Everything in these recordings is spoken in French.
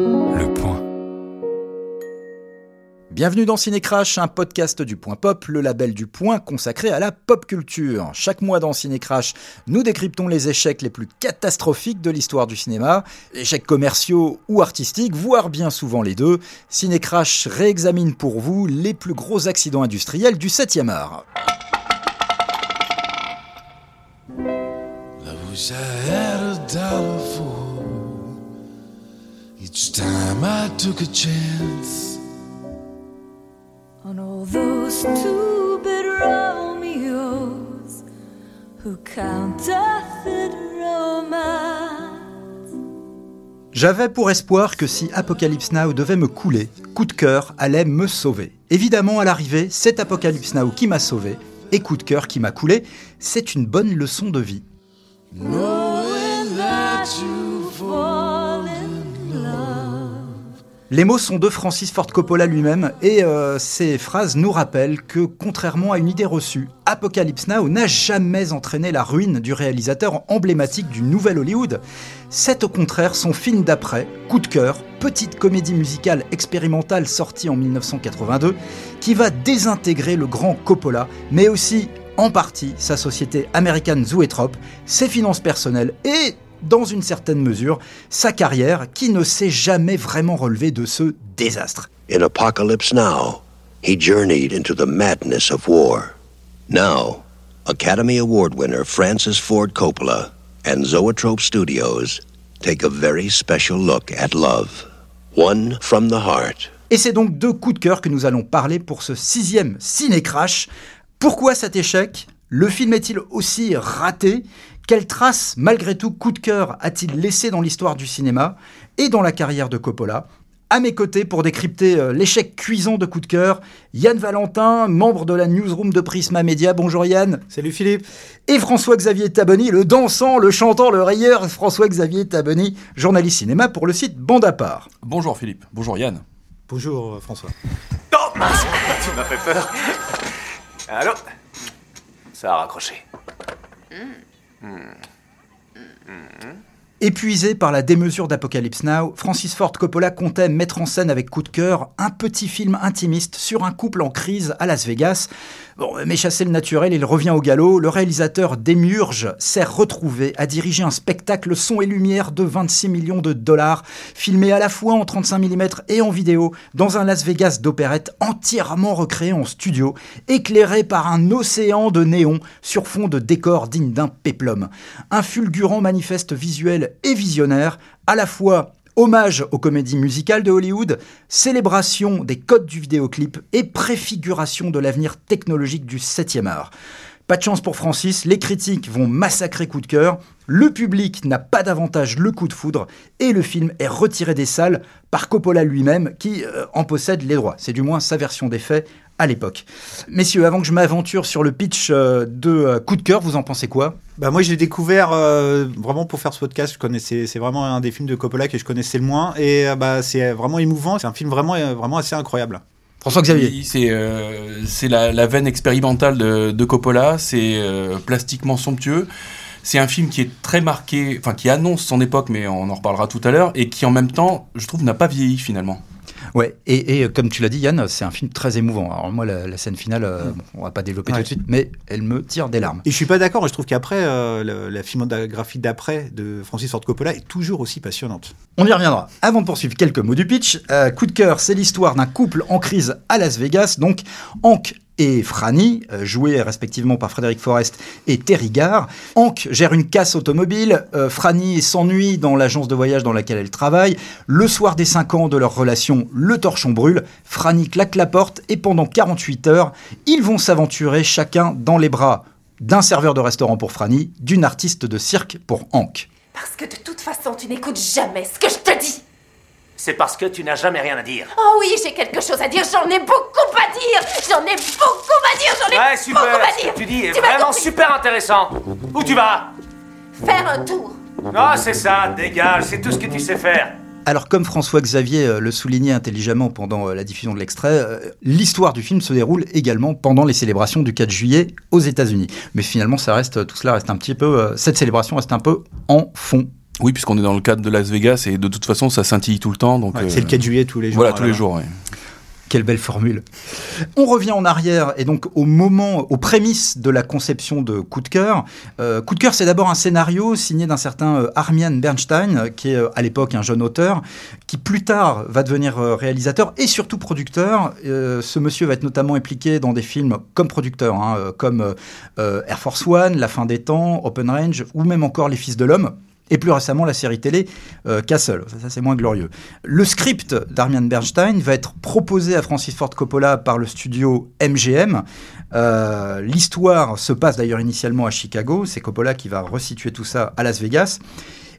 Le point. Bienvenue dans Cinécrash, un podcast du Point Pop, le label du Point consacré à la pop culture. Chaque mois dans Cinécrash, nous décryptons les échecs les plus catastrophiques de l'histoire du cinéma, échecs commerciaux ou artistiques, voire bien souvent les deux. Cinécrash réexamine pour vous les plus gros accidents industriels du 7e art. Each time I took a chance. on all those two-bit Romeos who counterfeit romance. J'avais pour espoir que si Apocalypse Now devait me couler, coup de cœur allait me sauver. Évidemment, à l'arrivée, c'est Apocalypse Now qui m'a sauvé, et coup de cœur qui m'a coulé. C'est une bonne leçon de vie. Knowing that you Les mots sont de Francis Ford Coppola lui-même, et euh, ces phrases nous rappellent que, contrairement à une idée reçue, Apocalypse Now n'a jamais entraîné la ruine du réalisateur emblématique du nouvel Hollywood. C'est au contraire son film d'après, Coup de cœur, petite comédie musicale expérimentale sortie en 1982, qui va désintégrer le grand Coppola, mais aussi, en partie, sa société American Zoetrope, ses finances personnelles et dans une certaine mesure, sa carrière qui ne s'est jamais vraiment relevée de ce désastre. In Apocalypse Now, he journeyed into the madness of war. Now, Academy Award winner Francis Ford Coppola and Zoetrope Studios take a very special look at love. One from the heart. Et c'est donc de coups de cœur que nous allons parler pour ce sixième ciné-crash. Pourquoi cet échec? Le film est-il aussi raté? Quelle trace, malgré tout, coup de cœur a-t-il laissé dans l'histoire du cinéma et dans la carrière de Coppola à mes côtés pour décrypter euh, l'échec cuisant de coup de cœur, Yann Valentin, membre de la newsroom de Prisma Media. Bonjour Yann. Salut Philippe. Et François-Xavier Taboni, le dansant, le chantant, le rayeur, François-Xavier Taboni, journaliste cinéma pour le site Bande à part. Bonjour Philippe, bonjour Yann. Bonjour euh, François. Oh mince, tu m'as fait peur. Allô? Ça a raccroché. Épuisé par la démesure d'Apocalypse Now, Francis Ford Coppola comptait mettre en scène avec coup de cœur un petit film intimiste sur un couple en crise à Las Vegas. Bon, mais chassé le naturel, il revient au galop. Le réalisateur Démurge s'est retrouvé à diriger un spectacle son et lumière de 26 millions de dollars, filmé à la fois en 35 mm et en vidéo, dans un Las Vegas d'opérette entièrement recréé en studio, éclairé par un océan de néons sur fond de décors dignes d'un péplum. Un fulgurant manifeste visuel et visionnaire, à la fois hommage aux comédies musicales de Hollywood, célébration des codes du vidéoclip et préfiguration de l'avenir technologique du 7e art. Pas de chance pour Francis, les critiques vont massacrer coup de cœur, le public n'a pas davantage le coup de foudre et le film est retiré des salles par Coppola lui-même qui euh, en possède les droits. C'est du moins sa version des faits à l'époque. Messieurs, avant que je m'aventure sur le pitch euh, de euh, coup de cœur, vous en pensez quoi? Bah moi je l'ai découvert euh, vraiment pour faire ce podcast. Je connaissais, c'est vraiment un des films de Coppola que je connaissais le moins et euh, bah c'est vraiment émouvant. C'est un film vraiment vraiment assez incroyable. François-Xavier Oui, C'est euh, c'est la, la veine expérimentale de, de Coppola, c'est euh, plastiquement somptueux. C'est un film qui est très marqué, enfin qui annonce son époque, mais on en reparlera tout à l'heure, et qui en même temps, je trouve, n'a pas vieilli finalement. Ouais, et, et, euh, comme tu l'as dit, Yann, c'est un film très émouvant. Alors moi, la, la scène finale, euh, bon, on va pas développer tout de suite, mais elle me tire des larmes. Et je suis pas d'accord. Je trouve qu'après euh, la filmographie d'après de Francis Ford Coppola est toujours aussi passionnante. On y reviendra. Avant de poursuivre, quelques mots du pitch. Euh, coup de cœur, c'est l'histoire d'un couple en crise à Las Vegas. Donc, Hank et Franny, euh, joués respectivement par Frédéric Forrest et Terry Garr. Hank gère une casse automobile, euh, Franny s'ennuie dans l'agence de voyage dans laquelle elle travaille. Le soir des 5 ans de leur relation, le torchon brûle, Franny claque la porte et pendant 48 heures, ils vont s'aventurer chacun dans les bras d'un serveur de restaurant pour Franny, d'une artiste de cirque pour Hank. Parce que de toute façon, tu n'écoutes jamais ce que je te dis. C'est parce que tu n'as jamais rien à dire. Oh oui, j'ai quelque chose à dire, j'en ai beaucoup à dire. J'en ai beaucoup à dire, j'en ai Ouais, beaucoup super. à Ce dire. que tu dis est Tu m'as vraiment super intéressant. Où tu vas? Faire un tour. Ah, c'est ça, dégage, c'est tout ce que tu sais faire. Alors, comme François-Xavier euh, le soulignait intelligemment pendant euh, la diffusion de l'extrait, euh, l'histoire du film se déroule également pendant les célébrations du 4 juillet aux États-Unis. Mais finalement, ça reste, tout cela reste un petit peu, cette célébration reste un peu en fond. Oui, puisqu'on est dans le cadre de Las Vegas et de toute façon, ça scintille tout le temps. Donc, Ouais, euh, C'est le 4 juillet tous les jours. Voilà, tous les là-bas. jours. ouais. Quelle belle formule. On revient en arrière et donc au moment, aux prémices de la conception de Coup de cœur. Euh, Coup de cœur, c'est d'abord un scénario signé d'un certain euh, Armian Bernstein, qui est euh, à l'époque un jeune auteur, qui plus tard va devenir euh, réalisateur et surtout producteur. Euh, ce monsieur va être notamment impliqué dans des films comme producteur, hein, comme euh, Air Force One, La fin des temps, Open Range ou même encore Les Fils de l'homme. Et plus récemment, la série télé euh, Castle. Ça, c'est moins glorieux. Le script d'Armian Bernstein va être proposé à Francis Ford Coppola par le studio MGM. Euh, L'histoire se passe d'ailleurs initialement à Chicago. C'est Coppola qui va resituer tout ça à Las Vegas.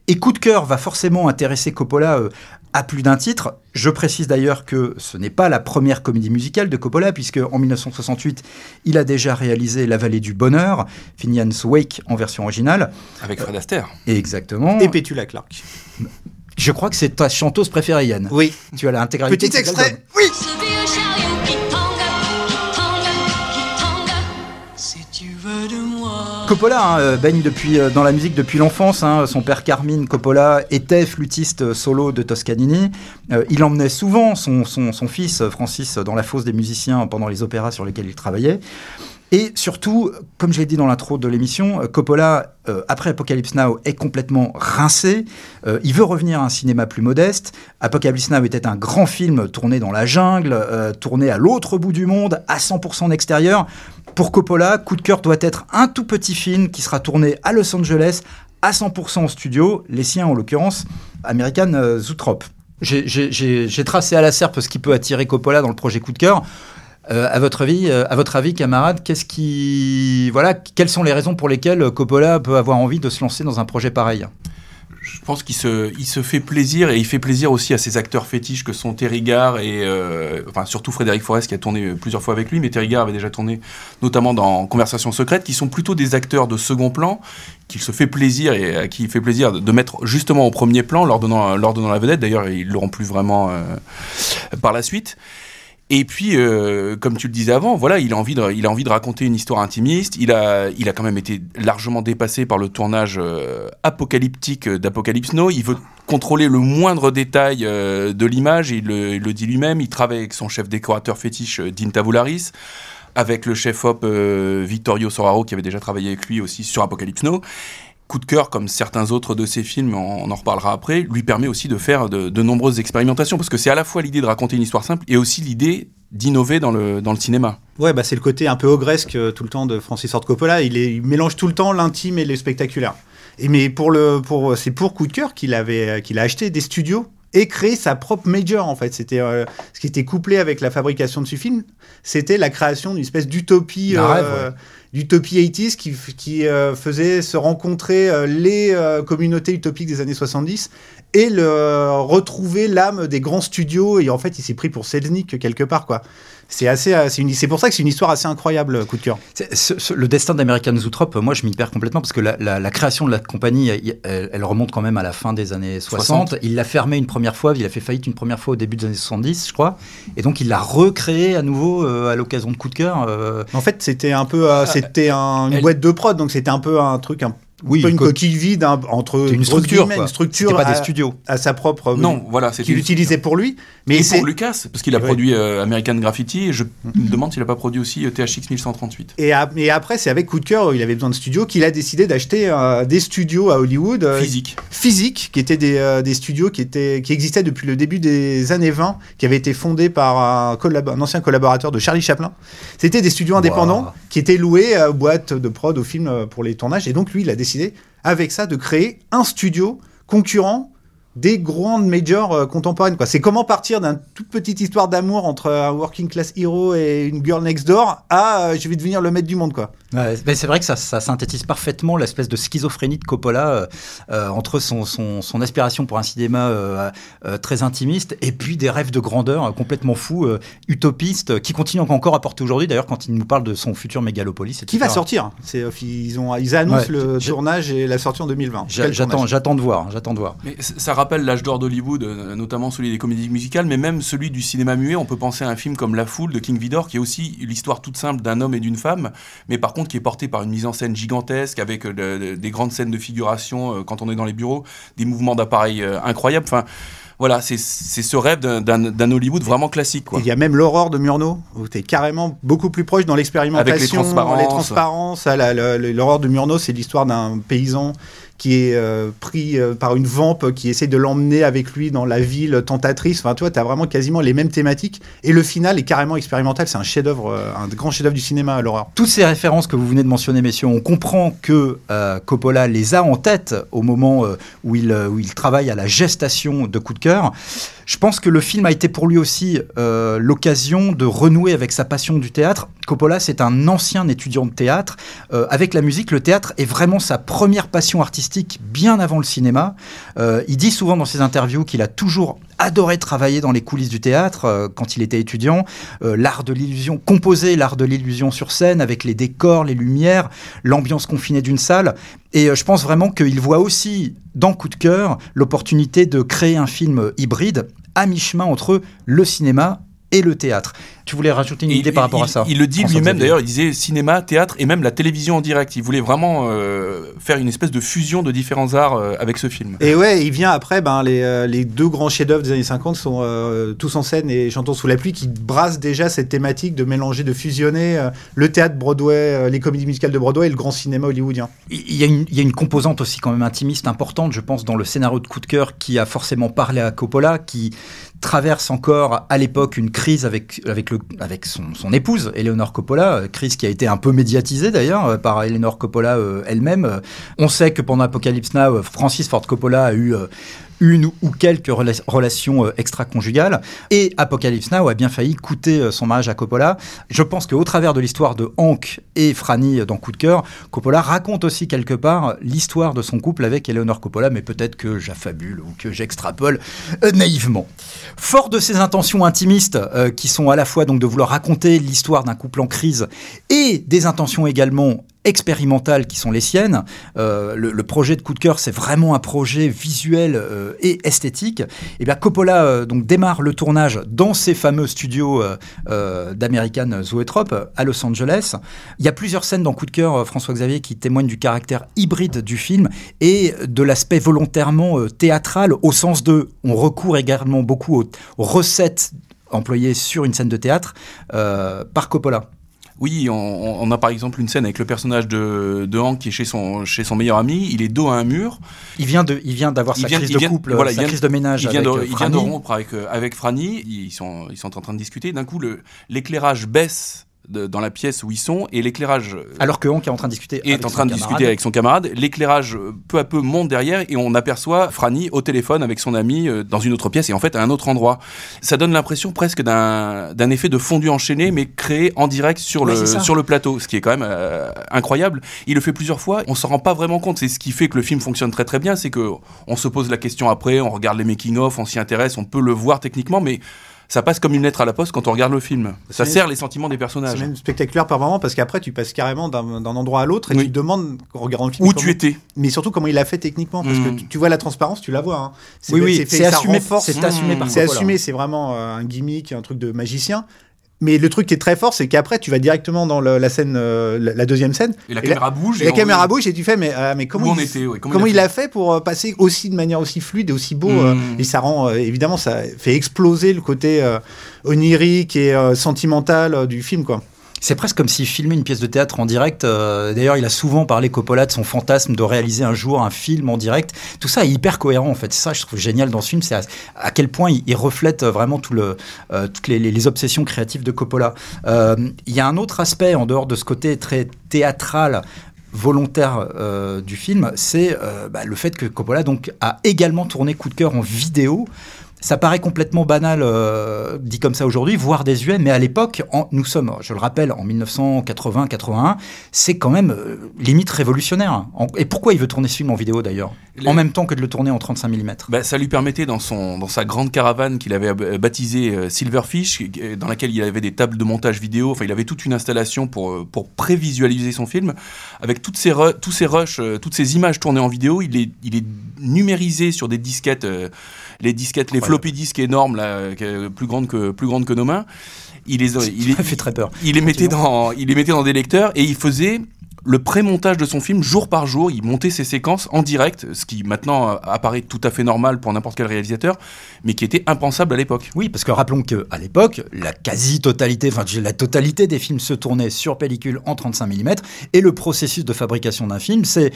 Et Coup de cœur va forcément intéresser Coppola euh, à plus d'un titre. Je précise d'ailleurs que ce n'est pas la première comédie musicale de Coppola, puisque en 1968, il a déjà réalisé La vallée du bonheur, Finian's Wake en version originale. Avec Fred Astaire. Exactement. Et Petula Clark. Je crois que c'est ta chanteuse préférée, Yann. Oui. Tu as l'intégralité. Petit extrait. album. Oui. Coppola hein, euh, baigne depuis, euh, dans la musique depuis l'enfance. hein. Son père Carmine Coppola était flûtiste solo de Toscanini. Euh, il emmenait souvent son, fils Francis dans la fosse des musiciens pendant les opéras sur lesquels il travaillait. Et surtout, comme je l'ai dit dans l'intro de l'émission, euh, Coppola, euh, après Apocalypse Now, est complètement rincé. Euh, il veut revenir à un cinéma plus modeste. Apocalypse Now était un grand film tourné dans la jungle, tourné à l'autre bout du monde, à 100% en extérieur. Pour Coppola, Coup de cœur doit être un tout petit film qui sera tourné à Los Angeles, à 100% en studio, les siens en l'occurrence, American Zootrope. J'ai tracé à la serpe ce qui peut attirer Coppola dans le projet Coup de cœur. Euh, à votre avis, euh, à votre avis, camarade, qu'est-ce qui, voilà, quelles sont les raisons pour lesquelles Coppola peut avoir envie de se lancer dans un projet pareil? Je pense qu'il se, fait plaisir et il fait plaisir aussi à ses acteurs fétiches que sont Terry Garr et euh, enfin surtout Frédéric Forest qui a tourné plusieurs fois avec lui, mais Terry Garr avait déjà tourné notamment dans Conversation secrète, qui sont plutôt des acteurs de second plan qu'il se fait plaisir et à qui il fait plaisir de, mettre justement au premier plan, leur donnant, leur donnant la vedette. D'ailleurs, ils l'auront plus vraiment euh, par la suite. Et puis, euh, comme tu le disais avant, voilà, il a envie de, il a envie de raconter une histoire intimiste. Il a, il a quand même été largement dépassé par le tournage euh, apocalyptique d'Apocalypse Now. Il veut contrôler le moindre détail euh, de l'image. Il, il le dit lui-même. Il travaille avec son chef décorateur fétiche, Dean Tavoularis, avec le chef op euh, Vittorio Soraro, qui avait déjà travaillé avec lui aussi sur Apocalypse Now. Coup de cœur, comme certains autres de ses films, on, en reparlera après, lui permet aussi de faire de, nombreuses expérimentations, parce que c'est à la fois l'idée de raconter une histoire simple et aussi l'idée d'innover dans le, dans le cinéma. Ouais, bah c'est le côté un peu ogresque euh, tout le temps de Francis Ford Coppola. Il, il mélange tout le temps l'intime et le spectaculaire. Et mais pour le, pour, c'est pour coup de cœur qu'il avait, euh, qu'il a acheté des studios et créé sa propre major en fait. C'était euh, ce qui était couplé avec la fabrication de ce film, c'était la création d'une espèce d'utopie, euh, d'utopie 80s qui, qui euh, faisait se rencontrer euh, les euh, communautés utopiques des années 70 et le, retrouver l'âme des grands studios. Et en fait, il s'est pris pour Selznick quelque part quoi. C'est assez, euh, c'est pour ça que c'est une histoire assez incroyable, coup de cœur. C'est- ce- ce- le destin d'American Zootrope, moi je m'y perds complètement parce que la, la- la création de la compagnie, elle, remonte quand même à la fin des années 60. 60. Il l'a fermée une première fois, il a fait faillite une première fois au début des années 70, je crois. Et donc il l'a recréé à nouveau euh, à l'occasion de coup de cœur. euh, En fait, c'était un peu, euh, c'était un- une elle- boîte de prod, donc c'était un peu un truc, un Oui, peu une co- coquille vide hein, entre une structure, quoi. une structure pas à, des studios. à sa propre. Non, voilà, c'est qu'il utilisait pour lui, mais et c'est pour Lucas, parce qu'il a Ouais. produit euh, American Graffiti, et je me demande s'il n'a pas produit aussi euh, THX 1138. et, a- et après, c'est avec coup de cœur, il avait besoin de studios, qu'il a décidé d'acheter euh, des studios à Hollywood euh, Physique. physiques, qui étaient des, euh, des studios qui étaient qui existaient depuis le début des années 20, qui avaient été fondés par un, collab- un ancien collaborateur de Charlie Chaplin. C'était des studios indépendants Wow. Qui étaient loués euh, aux boîtes de prod, aux films euh, pour les tournages. Et donc lui, il a décidé avec ça de créer un studio concurrent des grandes majors euh, contemporaines. quoi. C'est comment partir d'une toute petite histoire d'amour entre un working class hero et une girl next door à euh, je vais devenir le maître du monde quoi. Ouais, mais c'est vrai que ça, ça synthétise parfaitement l'espèce de schizophrénie de Coppola euh, euh, entre son, son, son aspiration pour un cinéma euh, euh, très intimiste et puis des rêves de grandeur euh, complètement fous, euh, utopistes, euh, qui continuent encore à porter aujourd'hui. D'ailleurs, quand il nous parle de son futur mégalopolis, Qui etc. va sortir? C'est euh, ils ont ils annoncent Ouais, le tournage et la sortie en 2020. J'a- Quel J'attends, j'attends de voir, j'attends de voir. Mais ça rappelle l'âge d'or d'Hollywood, euh, notamment celui des comédies musicales, mais même celui du cinéma muet. On peut penser à un film comme La Foule de King Vidor, qui est aussi l'histoire toute simple d'un homme et d'une femme, mais par contre contre, qui est porté par une mise en scène gigantesque, avec euh, de- de- des grandes scènes de figuration euh, quand on est dans les bureaux, des mouvements d'appareil euh, incroyables. Enfin, voilà, c'est ce rêve d'un- Hollywood vraiment classique. Il y a même l'aurore de Murnau, où tu es carrément beaucoup plus proche dans l'expérimentation. Avec les transparences. les transparences. Ah, la- la- L'aurore de Murnau, c'est l'histoire d'un paysan qui est euh, pris euh, par une vampe qui essaie de l'emmener avec lui dans la ville tentatrice. Enfin, tu vois, tu as vraiment quasiment les mêmes thématiques. Et le final est carrément expérimental. C'est un chef-d'œuvre, euh, un grand chef-d'œuvre du cinéma, l'horreur. Toutes ces références que vous venez de mentionner, messieurs, on comprend que Coppola les a en tête au moment où, il, où il travaille à la gestation de Coup de cœur. Je pense que le film a été pour lui aussi l'occasion de renouer avec sa passion du théâtre. Coppola, c'est un ancien étudiant de théâtre. Avec la musique, le théâtre est vraiment sa première passion artistique bien avant le cinéma. Euh, il dit souvent dans ses interviews qu'il a toujours adoré travailler dans les coulisses du théâtre euh, quand il était étudiant. Euh, l'art de l'illusion, composer l'art de l'illusion sur scène avec les décors, les lumières, l'ambiance confinée d'une salle. Et je pense vraiment qu'il voit aussi dans Coup de cœur l'opportunité de créer un film hybride à mi-chemin entre le cinéma et le théâtre. Tu voulais rajouter une Et idée par rapport il- à ça Il le dit lui-même d'ailleurs, il disait cinéma, théâtre et même la télévision en direct. Il voulait vraiment euh, faire une espèce de fusion de différents arts euh, avec ce film. Et ouais, il vient après, ben, les, euh, les deux grands chefs-d'œuvre des années 50 sont euh, Tous en scène et Chantons sous la pluie qui brassent déjà cette thématique de mélanger, de fusionner euh, le théâtre Broadway, euh, les comédies musicales de Broadway et le grand cinéma hollywoodien. Il y, a une, il y a une composante aussi quand même intimiste importante, je pense, dans le scénario de Coup de cœur qui a forcément parlé à Coppola, qui traverse encore à l'époque une crise avec, avec, le, avec son, son épouse, Eleanor Coppola, euh, crise qui a été un peu médiatisée d'ailleurs euh, par Eleanor Coppola euh, elle-même. On sait que pendant Apocalypse Now, Francis Ford Coppola a eu... euh, une ou quelques rela- relations euh, extra-conjugales. Et Apocalypse Now a bien failli coûter euh, son mariage à Coppola. Je pense qu'au travers de l'histoire de Hank et Franny dans Coup de cœur, Coppola raconte aussi quelque part l'histoire de son couple avec Eleanor Coppola, mais peut-être que j'affabule ou que j'extrapole euh, naïvement. Fort de ses intentions intimistes, euh, qui sont à la fois donc de vouloir raconter l'histoire d'un couple en crise et des intentions également expérimentales qui sont les siennes. Euh, le, projet de coup de cœur, c'est vraiment un projet visuel euh, et esthétique. Et bien Coppola euh, donc démarre le tournage dans ses fameux studios d'American Zoetrope à Los Angeles. Il y a plusieurs scènes dans Coup de cœur, euh, François Xavier, qui témoignent du caractère hybride du film et de l'aspect volontairement théâtral au sens de on recourt également beaucoup aux, recettes employées sur une scène de théâtre par Coppola. Oui, on, on a par exemple une scène avec le personnage de, de Hank qui est chez son, chez son meilleur ami. Il est dos à un mur. Il vient de, il vient d'avoir sa vient- crise de vient- couple, voilà, sa vient- crise de ménage Il vient, avec de, euh, il vient de rompre avec, euh, avec Franny. Ils sont, ils sont en train de discuter. D'un coup, l'éclairage baisse de- dans la pièce où ils sont et l'éclairage euh, Alors que Hank est en train de discuter. est avec en son train de camarade. discuter avec son camarade. L'éclairage euh, peu à peu monte derrière et on aperçoit Franny au téléphone avec son ami euh, dans une autre pièce et en fait à un autre endroit. Ça donne l'impression presque d'un d'un effet de fondu enchaîné mais créé en direct sur Ouais, le sur le plateau, ce qui est quand même euh, incroyable. Il le fait plusieurs fois, on s'en rend pas vraiment compte. C'est ce qui fait que le film fonctionne très très bien, c'est que on se pose la question après, on regarde les making of, on s'y intéresse, on peut le voir techniquement, mais ça passe comme une lettre à la poste quand on regarde le film. Ça C'est- sert les sentiments des C'est personnages. même spectaculaire par moment parce qu'après tu passes carrément d'un endroit à l'autre et Oui. tu te demandes en regardant le film Où comment- tu étais mais surtout comment il a fait techniquement parce que tu, tu vois la transparence tu la vois hein. Oui, oui, c'est assumé, c'est assumé par c'est assumé c'est vraiment euh, un gimmick un truc de magicien mais le truc qui est très fort c'est qu'après tu vas directement dans le- la scène euh, la, la deuxième scène Et la Et caméra bouge. et la caméra bouge et tu fais mais, euh, mais comment, il, était, ouais, comment comment, il il a fait pour euh, passer aussi de manière aussi fluide et aussi beau euh, Mm. et ça rend évidemment ça fait exploser le côté onirique et sentimental du film quoi C'est presque comme s'il filmait une pièce de théâtre en direct. Euh, D'ailleurs, il a souvent parlé Coppola de son fantasme de réaliser un jour un film en direct. Tout ça est hyper cohérent en fait. Ça, je trouve génial dans ce film, c'est à, quel point il, reflète vraiment tout le, euh, toutes les, obsessions créatives de Coppola. Euh, Il y a un autre aspect en dehors de ce côté très théâtral volontaire euh, du film, c'est euh, bah, le fait que Coppola donc a également tourné Coup de cœur en vidéo. Ça paraît complètement banal euh, dit comme ça aujourd'hui, voire désuet, mais à l'époque, nous sommes, je le rappelle, en 1980-81, c'est quand même euh, limite révolutionnaire. Et pourquoi il veut tourner ce film en vidéo d'ailleurs? En même temps que de le tourner en 35 mm. Bah, ça lui permettait dans, son, dans sa grande caravane qu'il avait euh, baptisée euh, Silverfish, euh, dans laquelle il avait des tables de montage vidéo, enfin il avait toute une installation pour, pour prévisualiser son film, avec toutes ces tous ces rushs, toutes ces images tournées en vidéo, il est, il est numérisé sur des disquettes, les disquettes, les floppy disques énormes, là, plus, grandes que, plus grandes que nos mains. Il les, il fait très peur. il les mettait dans, il les mettait dans des lecteurs et il faisait le pré-montage de son film jour par jour. Il montait ses séquences en direct, ce qui maintenant euh, apparaît tout à fait normal pour n'importe quel réalisateur, mais qui était impensable à l'époque. Oui, parce que rappelons qu'à l'époque, la quasi-totalité, enfin la totalité des films se tournaient sur pellicule en 35 mm, et le processus de fabrication d'un film, c'est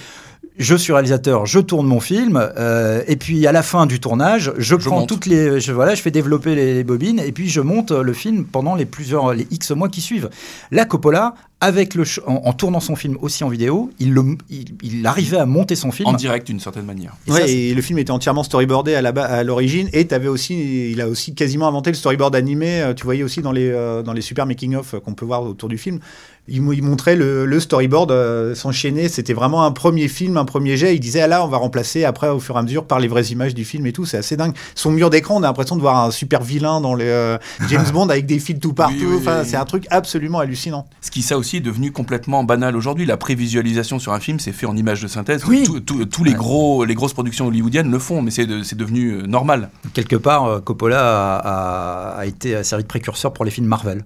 je suis réalisateur, je tourne mon film, euh, et puis à la fin du tournage, je, prends monte. toutes les, je, voilà, je fais développer les, les bobines, et puis je monte le film pendant les plusieurs, les X mois qui suivent. La Coppola, avec le, en, en tournant son film aussi en vidéo, il, le- il, il arrivait à monter son film En direct d'une certaine manière. Et ouais, ça, et le film était entièrement storyboardé à la ba- à l'origine et t'avais aussi il a aussi quasiment inventé le storyboard animé euh, tu voyais aussi dans les euh, dans les super making of qu'on peut voir autour du film il, mo- il montrait le, le storyboard euh, s'enchaîner c'était vraiment un premier film un premier jet il disait ah là on va remplacer après au fur et à mesure par les vraies images du film et tout c'est assez dingue son mur d'écran on a l'impression de voir un super vilain dans les euh, James Bond avec des fils tout partout Oui, oui, enfin oui. c'est un truc absolument hallucinant Ce qui, ça aussi, est devenu complètement banal aujourd'hui. La prévisualisation sur un film, c'est fait en images de synthèse. Tous les, Ouais. gros, les grosses productions hollywoodiennes le font, mais c'est de- c'est devenu euh, normal. quelque part, Coppola a, a- a été a servi de précurseur pour les films Marvel.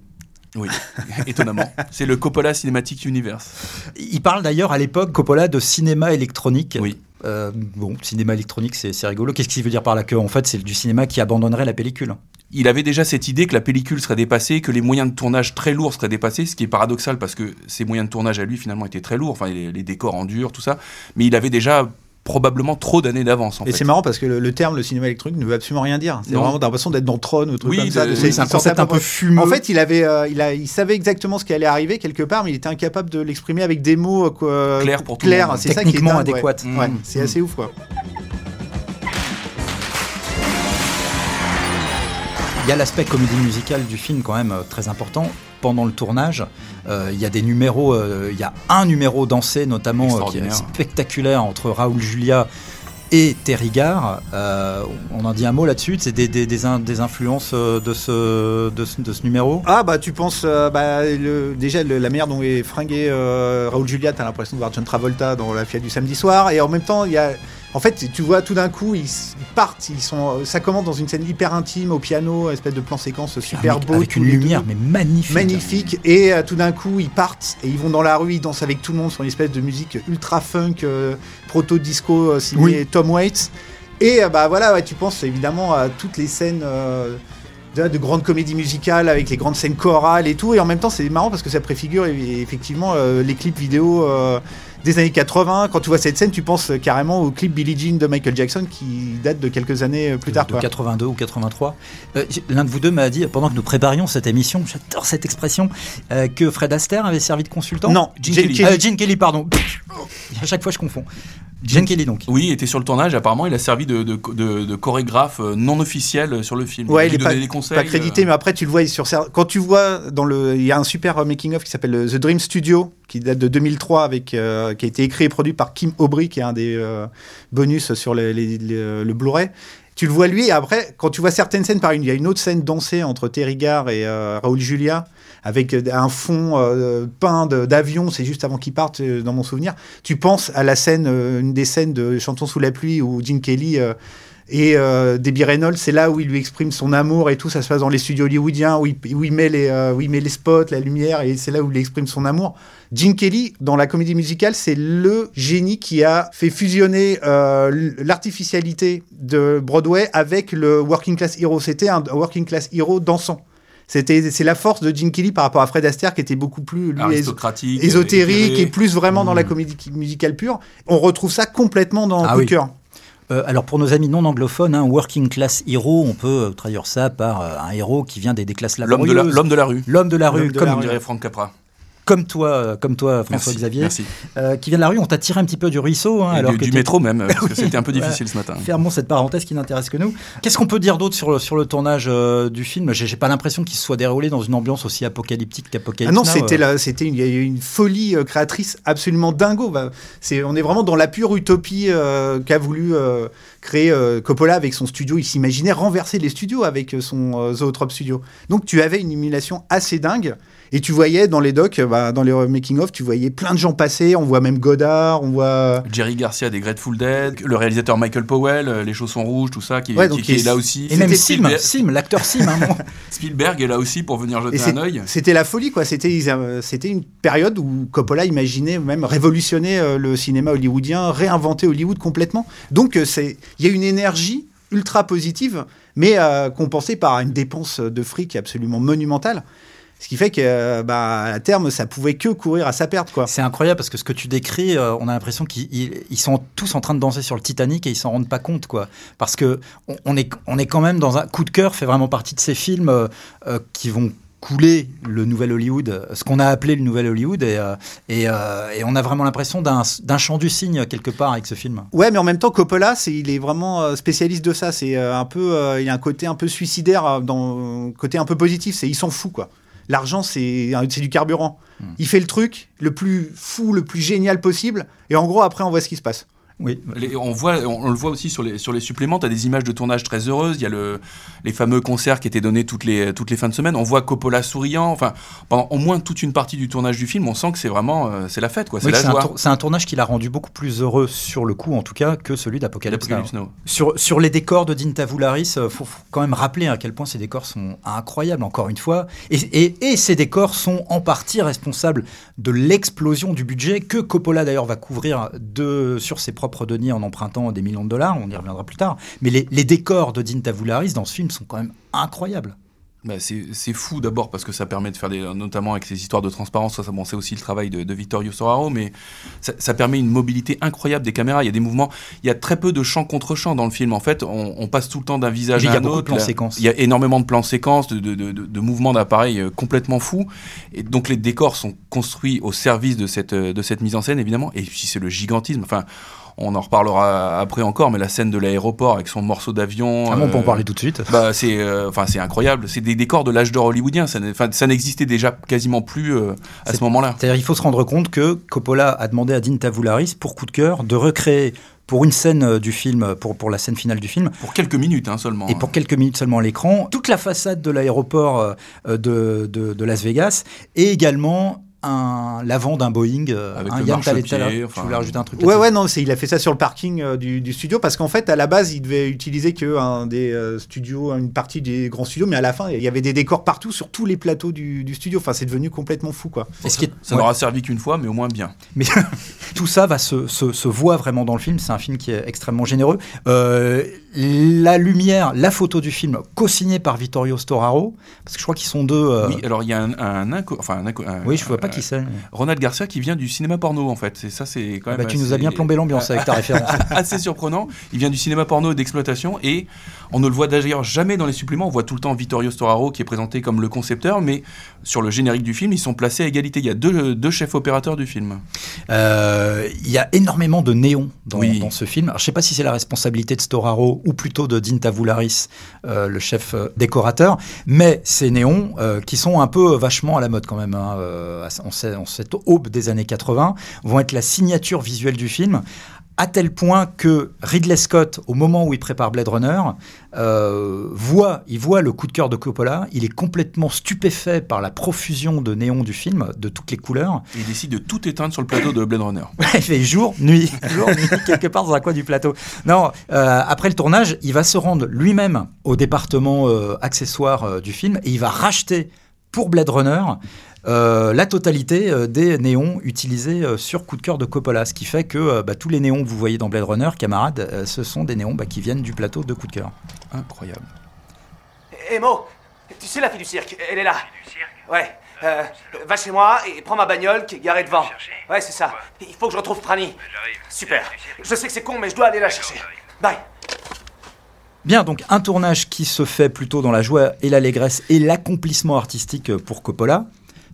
Oui, étonnamment. C'est le Coppola Cinematic Universe. Il parle d'ailleurs à l'époque, Coppola, de cinéma électronique. Oui. Euh, bon, cinéma électronique, c'est rigolo. Qu'est-ce qu'il veut dire par là Que, en fait, c'est du cinéma qui abandonnerait la pellicule? il avait déjà cette idée que la pellicule serait dépassée, que les moyens de tournage très lourds seraient dépassés, ce qui est paradoxal parce que ses moyens de tournage à lui finalement étaient très lourds, enfin les, les décors en dur, tout ça, mais il avait déjà probablement trop d'années d'avance et c'est marrant parce que le, le terme le cinéma électronique ne veut absolument rien dire c'est vraiment l'impression d'être dans Tron ou truc Oui, comme ça oui, C'est un concept un peu fumeux. En fait, il avait, euh, il, a, il savait exactement ce qui allait arriver quelque part, mais il était incapable de l'exprimer avec des mots euh, Clairs pour tout le clairs. monde. C'est ça qui est dingue, ouais. Mm. c'est assez ouf, quoi. Il y a l'aspect comédie musicale du film quand même très important. Pendant le tournage, il y a des numéros, euh, il y a un numéro dansé notamment euh, qui est spectaculaire entre Raoul Julia et Terry Gare. Euh, on en dit un mot là-dessus, c'est des, des, des, in- des influences euh, de ce, de ce, de ce numéro? Ah bah tu penses euh, bah, le- déjà le- la manière dont est fringué euh, Raoul Julia, t'as l'impression de voir John Travolta dans la Fiat du samedi soir, et en même temps il y a, en fait tu vois tout d'un coup ils, partent, ils sont, ça commence dans une scène hyper intime au piano, espèce de plan séquence super avec, beau, avec une deux. lumière mais magnifique. magnifique et euh, tout d'un coup ils partent et ils vont dans la rue ils dansent avec tout le monde sur une espèce de musique ultra funk euh, proto disco euh, signé Oui. Tom Waits et euh, bah voilà ouais, tu penses évidemment à toutes les scènes euh, de, de grandes comédies musicales avec les grandes scènes chorales et tout et en même temps c'est marrant parce que ça préfigure effectivement euh, les clips vidéo euh, des années 80 quand tu vois cette scène tu penses carrément au clip Billie Jean de Michael Jackson qui date de quelques années euh, plus tard de quoi. 82 ou 83. Euh, j'ai- L'un de vous deux m'a dit, pendant que nous préparions cette émission, j'adore cette expression, que Fred Astaire avait servi de consultant? Non Gene Kelly. Kelly, pardon. à chaque fois, je confonds. Gene Kelly, donc. Oui, il était sur le tournage. Apparemment, il a servi de, de, de- de chorégraphe euh, non officiel sur le film. Ouais, il il est pas, des conseils. pas crédité, euh, mais après tu le vois sur quand tu vois dans le, il y a un super making of qui s'appelle euh, The Dream Studio qui date de 2003 avec euh, qui a été écrit et produit par Kim Aubry qui est un des euh, bonus sur les- les- les- le Blu-ray. Tu le vois lui et après quand tu vois certaines scènes par une, il y a une autre scène dansée entre Terry Gare et euh, Raoul Julia avec euh, un fond euh, peint d'avion, c'est juste avant qu'ils partent euh, dans mon souvenir. Tu penses à la scène, une des scènes de Chantons sous la pluie où Gene Kelly et euh, Debbie Reynolds, c'est là où il lui exprime son amour et tout. Ça se passe dans les studios hollywoodiens où il, met, les, spots, la lumière, et c'est là où il exprime son amour. Gene Kelly, dans la comédie musicale, c'est le génie qui a fait fusionner l'artificialité de Broadway avec le working class hero. C'était un working class hero dansant. C'était, c'est la force de Gene Kelly par rapport à Fred Astaire qui était beaucoup plus lui, aristocratique, ésotérique éclairé. et plus vraiment dans la Mm. comédie musicale pure. On retrouve ça complètement dans Ah oui. Euh, alors, pour nos amis non anglophones, un working class hero, on peut euh, traduire ça par euh, un héros qui vient des, des classes L'homme de, la, laborieuses. l'homme de la rue, L'homme de la L'homme rue, de comme la comme rue. dirait Frank Capra. Comme toi, euh, comme toi François Merci, Xavier, merci. euh, qui vient de la rue. On t'a tiré un petit peu du ruisseau, hein, Et alors du, que du métro même, parce que Oui, c'était un peu voilà. difficile ce matin. Fermons cette parenthèse qui n'intéresse que nous. Qu'est-ce qu'on peut dire d'autre sur le, sur le tournage euh, du film? J'ai j'ai pas l'impression qu'il se soit déroulé dans une ambiance aussi apocalyptique qu'Apocalypse Ah non, c'était euh. la- c'était une, folie euh, créatrice absolument dingo. Bah, c'est, on est vraiment dans la pure utopie euh, qu'a voulu euh, créer euh, Coppola avec son studio. Il s'imaginait renverser les studios avec son euh, Zoetrope Studio. Donc tu avais une émulation assez dingue. Et tu voyais dans les docs, euh, bah, dans les making-of, tu voyais plein de gens passer. On voit même Godard, on voit. Jerry Garcia des Grateful Dead, le réalisateur Michael Powell, euh, Les Chaussons Rouges, tout ça, qui, Ouais, qui- donc qui il- est là aussi. Et même Sim, Spielberg, Sim, l'acteur Sim. hein, bon. Spielberg est là aussi pour venir Et jeter un œil. C'était la folie, quoi. C'était euh, une période où Coppola imaginait même révolutionner euh, le cinéma hollywoodien, réinventer Hollywood complètement. Donc euh, c'est, il y a une énergie ultra positive, mais euh, compensée par une dépense de fric absolument monumentale. Ce qui fait que, bah, à terme, ça pouvait que courir à sa perte, quoi. C'est incroyable parce que ce que tu décris, euh, on a l'impression qu'ils ils- ils sont tous en train de danser sur le Titanic et ils s'en rendent pas compte, quoi. Parce que on, on est, on est quand même dans un coup de cœur, fait vraiment partie de ces films euh, euh, qui vont couler le nouvel Hollywood, ce qu'on a appelé le nouvel Hollywood, et, euh, et, euh, et on a vraiment l'impression d'un chant du cygne quelque part avec ce film. Ouais, mais en même temps, Coppola, c'est, il est vraiment spécialiste de ça. C'est un peu, euh, il y a un côté un peu suicidaire, dans un côté un peu positif. C'est, il s'en fout, quoi. L'argent, c'est, du carburant. Il fait le truc le plus fou, le plus génial possible, et en gros, après, on voit ce qui se passe. Oui. Les- on, voit, on, on le voit aussi sur les, sur les suppléments, tu as des images de tournage très heureuses, il y a le, les fameux concerts qui étaient donnés toutes les, toutes les fins de semaine, on voit Coppola souriant, enfin, pendant au moins toute une partie du tournage du film, on sent que c'est vraiment, euh, c'est la fête, quoi, c'est Oui, la c'est un, joie. tour- c'est un tournage qui l'a rendu beaucoup plus heureux sur le coup, en tout cas, que celui d'Apocalypse Now. Sur, sur les décors de Dean Tavoularis, il faut, faut quand même rappeler à quel point ces décors sont incroyables, encore une fois. Et, et- et ces décors sont en partie responsables de l'explosion du budget que Coppola d'ailleurs va couvrir de, sur ses propres deniers en empruntant des millions de dollars, on y reviendra plus tard. Mais les, les décors de Dean Tavoularis dans ce film sont quand même incroyables. Bah, c'est fou d'abord parce que ça permet de faire des, notamment avec ces histoires de transparence, ça, ça bon, c'est aussi le travail de, de Vittorio Storaro, mais ça, ça permet une mobilité incroyable des caméras. Il y a des mouvements, il y a très peu de champ contre champ dans le film. En fait, on, on passe tout le temps d'un visage à un autre. Il y a énormément de plans séquences, de, de, de, de- de mouvements d'appareils euh, complètement fous. Et donc les décors sont construits au service de cette, euh, de cette mise en scène, évidemment. Et puis c'est le gigantisme. Enfin, on en reparlera après encore, mais la scène de l'aéroport avec son morceau d'avion. Ah bon, on peut en euh, parler tout de suite. bah, c'est euh, enfin c'est incroyable. C'est des décors de l'âge d'or hollywoodien. Ça, n'existait déjà quasiment plus euh, à ce moment-là. C'est-à-dire il faut se rendre compte que Coppola a demandé à Dean Tavoularis, pour coup de cœur, de recréer pour une scène du film, pour, pour la scène finale du film, Pour quelques minutes hein, seulement. et pour quelques minutes seulement à l'écran, toute la façade de l'aéroport de, de- de Las Vegas, et également un l'avant d'un Boeing. euh, Avec un le Yann Taletta, enfin, Je voulais rajouter un truc. Ouais, ouais, non, c'est, il a fait ça sur le parking euh, du, du studio parce qu'en fait, à la base, il devait utiliser que un des euh, studios, une partie des grands studios, mais à la fin, il y avait des décors partout sur tous les plateaux du, du studio. Enfin, c'est devenu complètement fou, quoi. Et ce qui est- Ça ouais. n'aura servi qu'une fois, mais au moins bien. Mais tout ça va se, se, se voit vraiment dans le film. C'est un film qui est extrêmement généreux. Euh, la lumière, la photo du film, co-signée par Vittorio Storaro, parce que je crois qu'ils sont deux. euh, Oui, alors il y a un, un, enfin un- oui, je vois pas qui c'est. Ronald Garcia qui vient du cinéma porno en fait. C'est ça, c'est quand Ah même. bah, tu nous assez- as bien plombé l'ambiance avec ta référence. assez surprenant. Il vient du cinéma porno et d'exploitation et on ne le voit d'ailleurs jamais dans les suppléments. On voit tout le temps Vittorio Storaro qui est présenté comme le concepteur, mais sur le générique du film, ils sont placés à égalité. Il y a deux, deux chefs opérateurs du film. Euh, Il y a énormément de néons dans, Oui. dans ce film. Alors, je ne sais pas si c'est la responsabilité de Storaro ou plutôt de Dean Tavoularis, euh, le chef euh, décorateur, mais ces néons euh, qui sont un peu vachement à la mode quand même, hein, à- en, ce- en cette aube des années 80, vont être la signature visuelle du film. À tel point que Ridley Scott, au moment où il prépare Blade Runner, euh, voit, il voit le coup de cœur de Coppola. Il est complètement stupéfait par la profusion de néons du film, de toutes les couleurs. Et il décide de tout éteindre sur le plateau de Blade Runner. il fait jour, nuit, jour, nuit, quelque part dans un coin du plateau. Non, euh, après le tournage, il va se rendre lui-même au département euh, accessoire du film et il va racheter pour Blade Runner euh, la totalité euh, des néons utilisés euh, sur coup de cœur de Coppola. Ce qui fait que euh, bah, tous les néons que vous voyez dans Blade Runner, camarades, euh, ce sont des néons bah, qui viennent du plateau de coup de cœur. Incroyable. Hé Mo, tu sais la fille du cirque, elle est là. Du cirque Ouais. Euh, va chez moi et prends ma bagnole qui est garée devant. Ouais, c'est ça. Il faut que je retrouve Franny. Super. Je sais que c'est con, mais je dois aller la chercher. Bye. Bien, donc un tournage qui se fait plutôt dans la joie et l'allégresse et l'accomplissement artistique pour Coppola.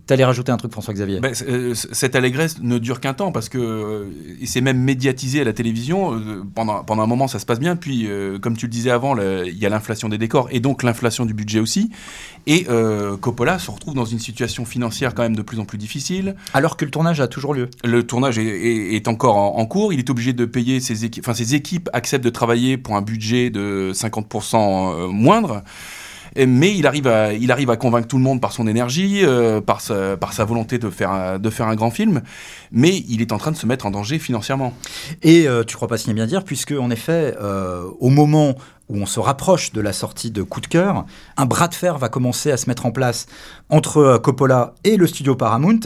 T'allais rajouter un truc, François-Xavier Ben, c- euh, cette allégresse ne dure qu'un temps parce que euh, c'est même médiatisé à la télévision. euh, pendant, pendant un moment, ça se passe bien. Puis, euh, comme tu le disais avant, il y a l'inflation des décors et donc l'inflation du budget aussi. Et euh, Coppola se retrouve dans une situation financière quand même de plus en plus difficile. Alors que le tournage a toujours lieu. Le tournage est, est- est encore en, en cours. Il est obligé de payer ses équipes. Enfin, ses équipes acceptent de travailler pour un budget de 50% euh, moindre. Mais il arrive, à, convaincre tout le monde par son énergie, euh, par, sa, volonté de faire, un, grand film. Mais il est en train de se mettre en danger financièrement. Et euh, tu crois pas si bien dire, puisque en effet, euh, au moment où on se rapproche de la sortie de Coup de cœur, un bras de fer va commencer à se mettre en place entre euh, Coppola et le studio Paramount,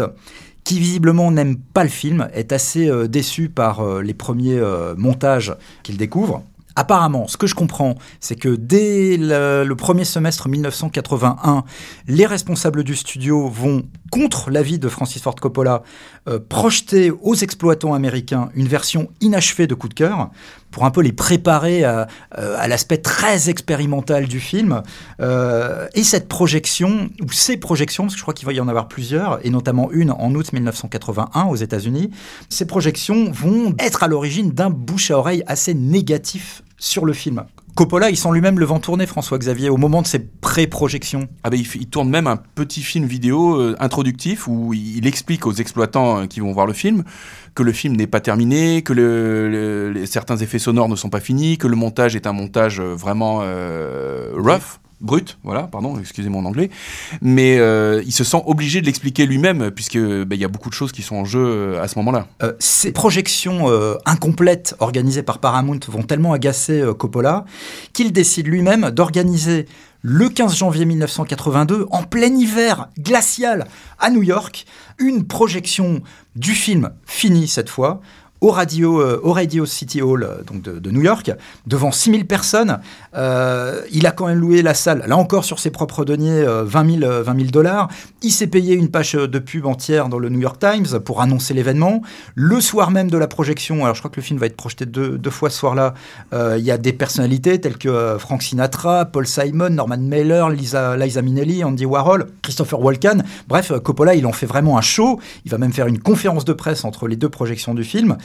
qui visiblement n'aime pas le film, est assez déçu par les premiers montages qu'il découvre. Apparemment, ce que je comprends, c'est que dès le, premier semestre 1981, les responsables du studio vont, contre l'avis de Francis Ford Coppola, euh, projeter aux exploitants américains une version inachevée de Coup de cœur pour un peu les préparer à, euh, l'aspect très expérimental du film. Euh, et cette projection, ou ces projections, parce que je crois qu'il va y en avoir plusieurs, et notamment une en août 1981 aux États-Unis, ces projections vont être à l'origine d'un bouche à oreille assez négatif sur le film. Coppola, il sent lui-même le vent tourner, François-Xavier, au moment de ses pré-projections. Ah ben, il, tourne même un petit film vidéo euh, introductif où il, explique aux exploitants euh, qui vont voir le film que le film n'est pas terminé, que certains effets sonores ne sont pas finis, que le montage est un montage euh, vraiment rough. Brut, voilà, pardon, excusez mon anglais, mais euh, il se sent obligé de l'expliquer lui-même puisque ben, il y a beaucoup de choses qui sont en jeu euh, à ce moment-là. Euh, ces projections incomplètes organisées par Paramount vont tellement agacer Coppola qu'il décide lui-même d'organiser le 15 janvier 1982, en plein hiver glacial à New York, une projection du film fini cette fois au Radio, euh, au Radio City Hall euh, donc de, New York, devant 6000 personnes. Euh, il a quand même loué la salle, là encore sur ses propres deniers, euh, 20 000 euh, 20 000 dollars. Il s'est payé une page de pub entière dans le New York Times pour annoncer l'événement. Le soir même de la projection, alors je crois que le film va être projeté deux, fois ce soir-là, il y a des personnalités telles que Frank Sinatra, Paul Simon, Norman Mailer, Lisa, Liza Minnelli, Andy Warhol, Christopher Walken. Bref, Coppola, il en fait vraiment un show. Il va même faire une conférence de presse entre les deux projections du film.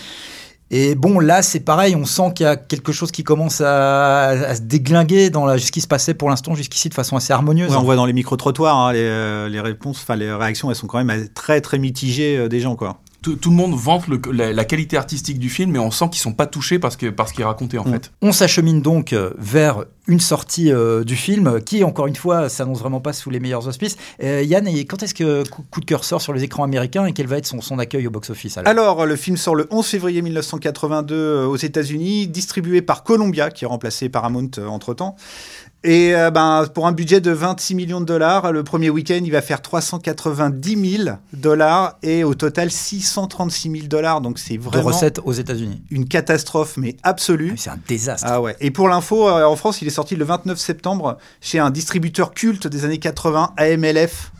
Et bon, là, c'est pareil, on sent qu'il y a quelque chose qui commence à, à se déglinguer dans la, ce qui se passait pour l'instant jusqu'ici de façon assez harmonieuse. Ouais, on voit dans les micro-trottoirs, hein, les, euh, les réponses, enfin les réactions, elles sont quand même euh, très très mitigées euh, des gens, quoi. Tout, tout le monde vante le- la, la qualité artistique du film, mais on sent qu'ils sont pas touchés parce que parce qu'il est raconté en On- fait. On s'achemine donc euh, vers une sortie euh, du film qui, encore une fois, s'annonce vraiment pas sous les meilleurs auspices. Euh, Yann, et quand est-ce que Coup coup de cœur sort sur les écrans américains et quel va être son, son accueil au box-office alors? Alors, le film sort le 11 février 1982 euh, aux États-Unis, distribué par Columbia, qui a remplacé Paramount euh, entre-temps. Et euh, ben, pour un budget de 26 millions de dollars, le premier week-end, il va faire 390 000 dollars et au total 636 000 dollars. Donc, c'est de vraiment recettes aux États-Unis une catastrophe, mais absolue. C'est un désastre. Ah ouais. Et pour l'info, euh, en France, il est sorti le 29 septembre chez un distributeur culte des années 80, AMLF.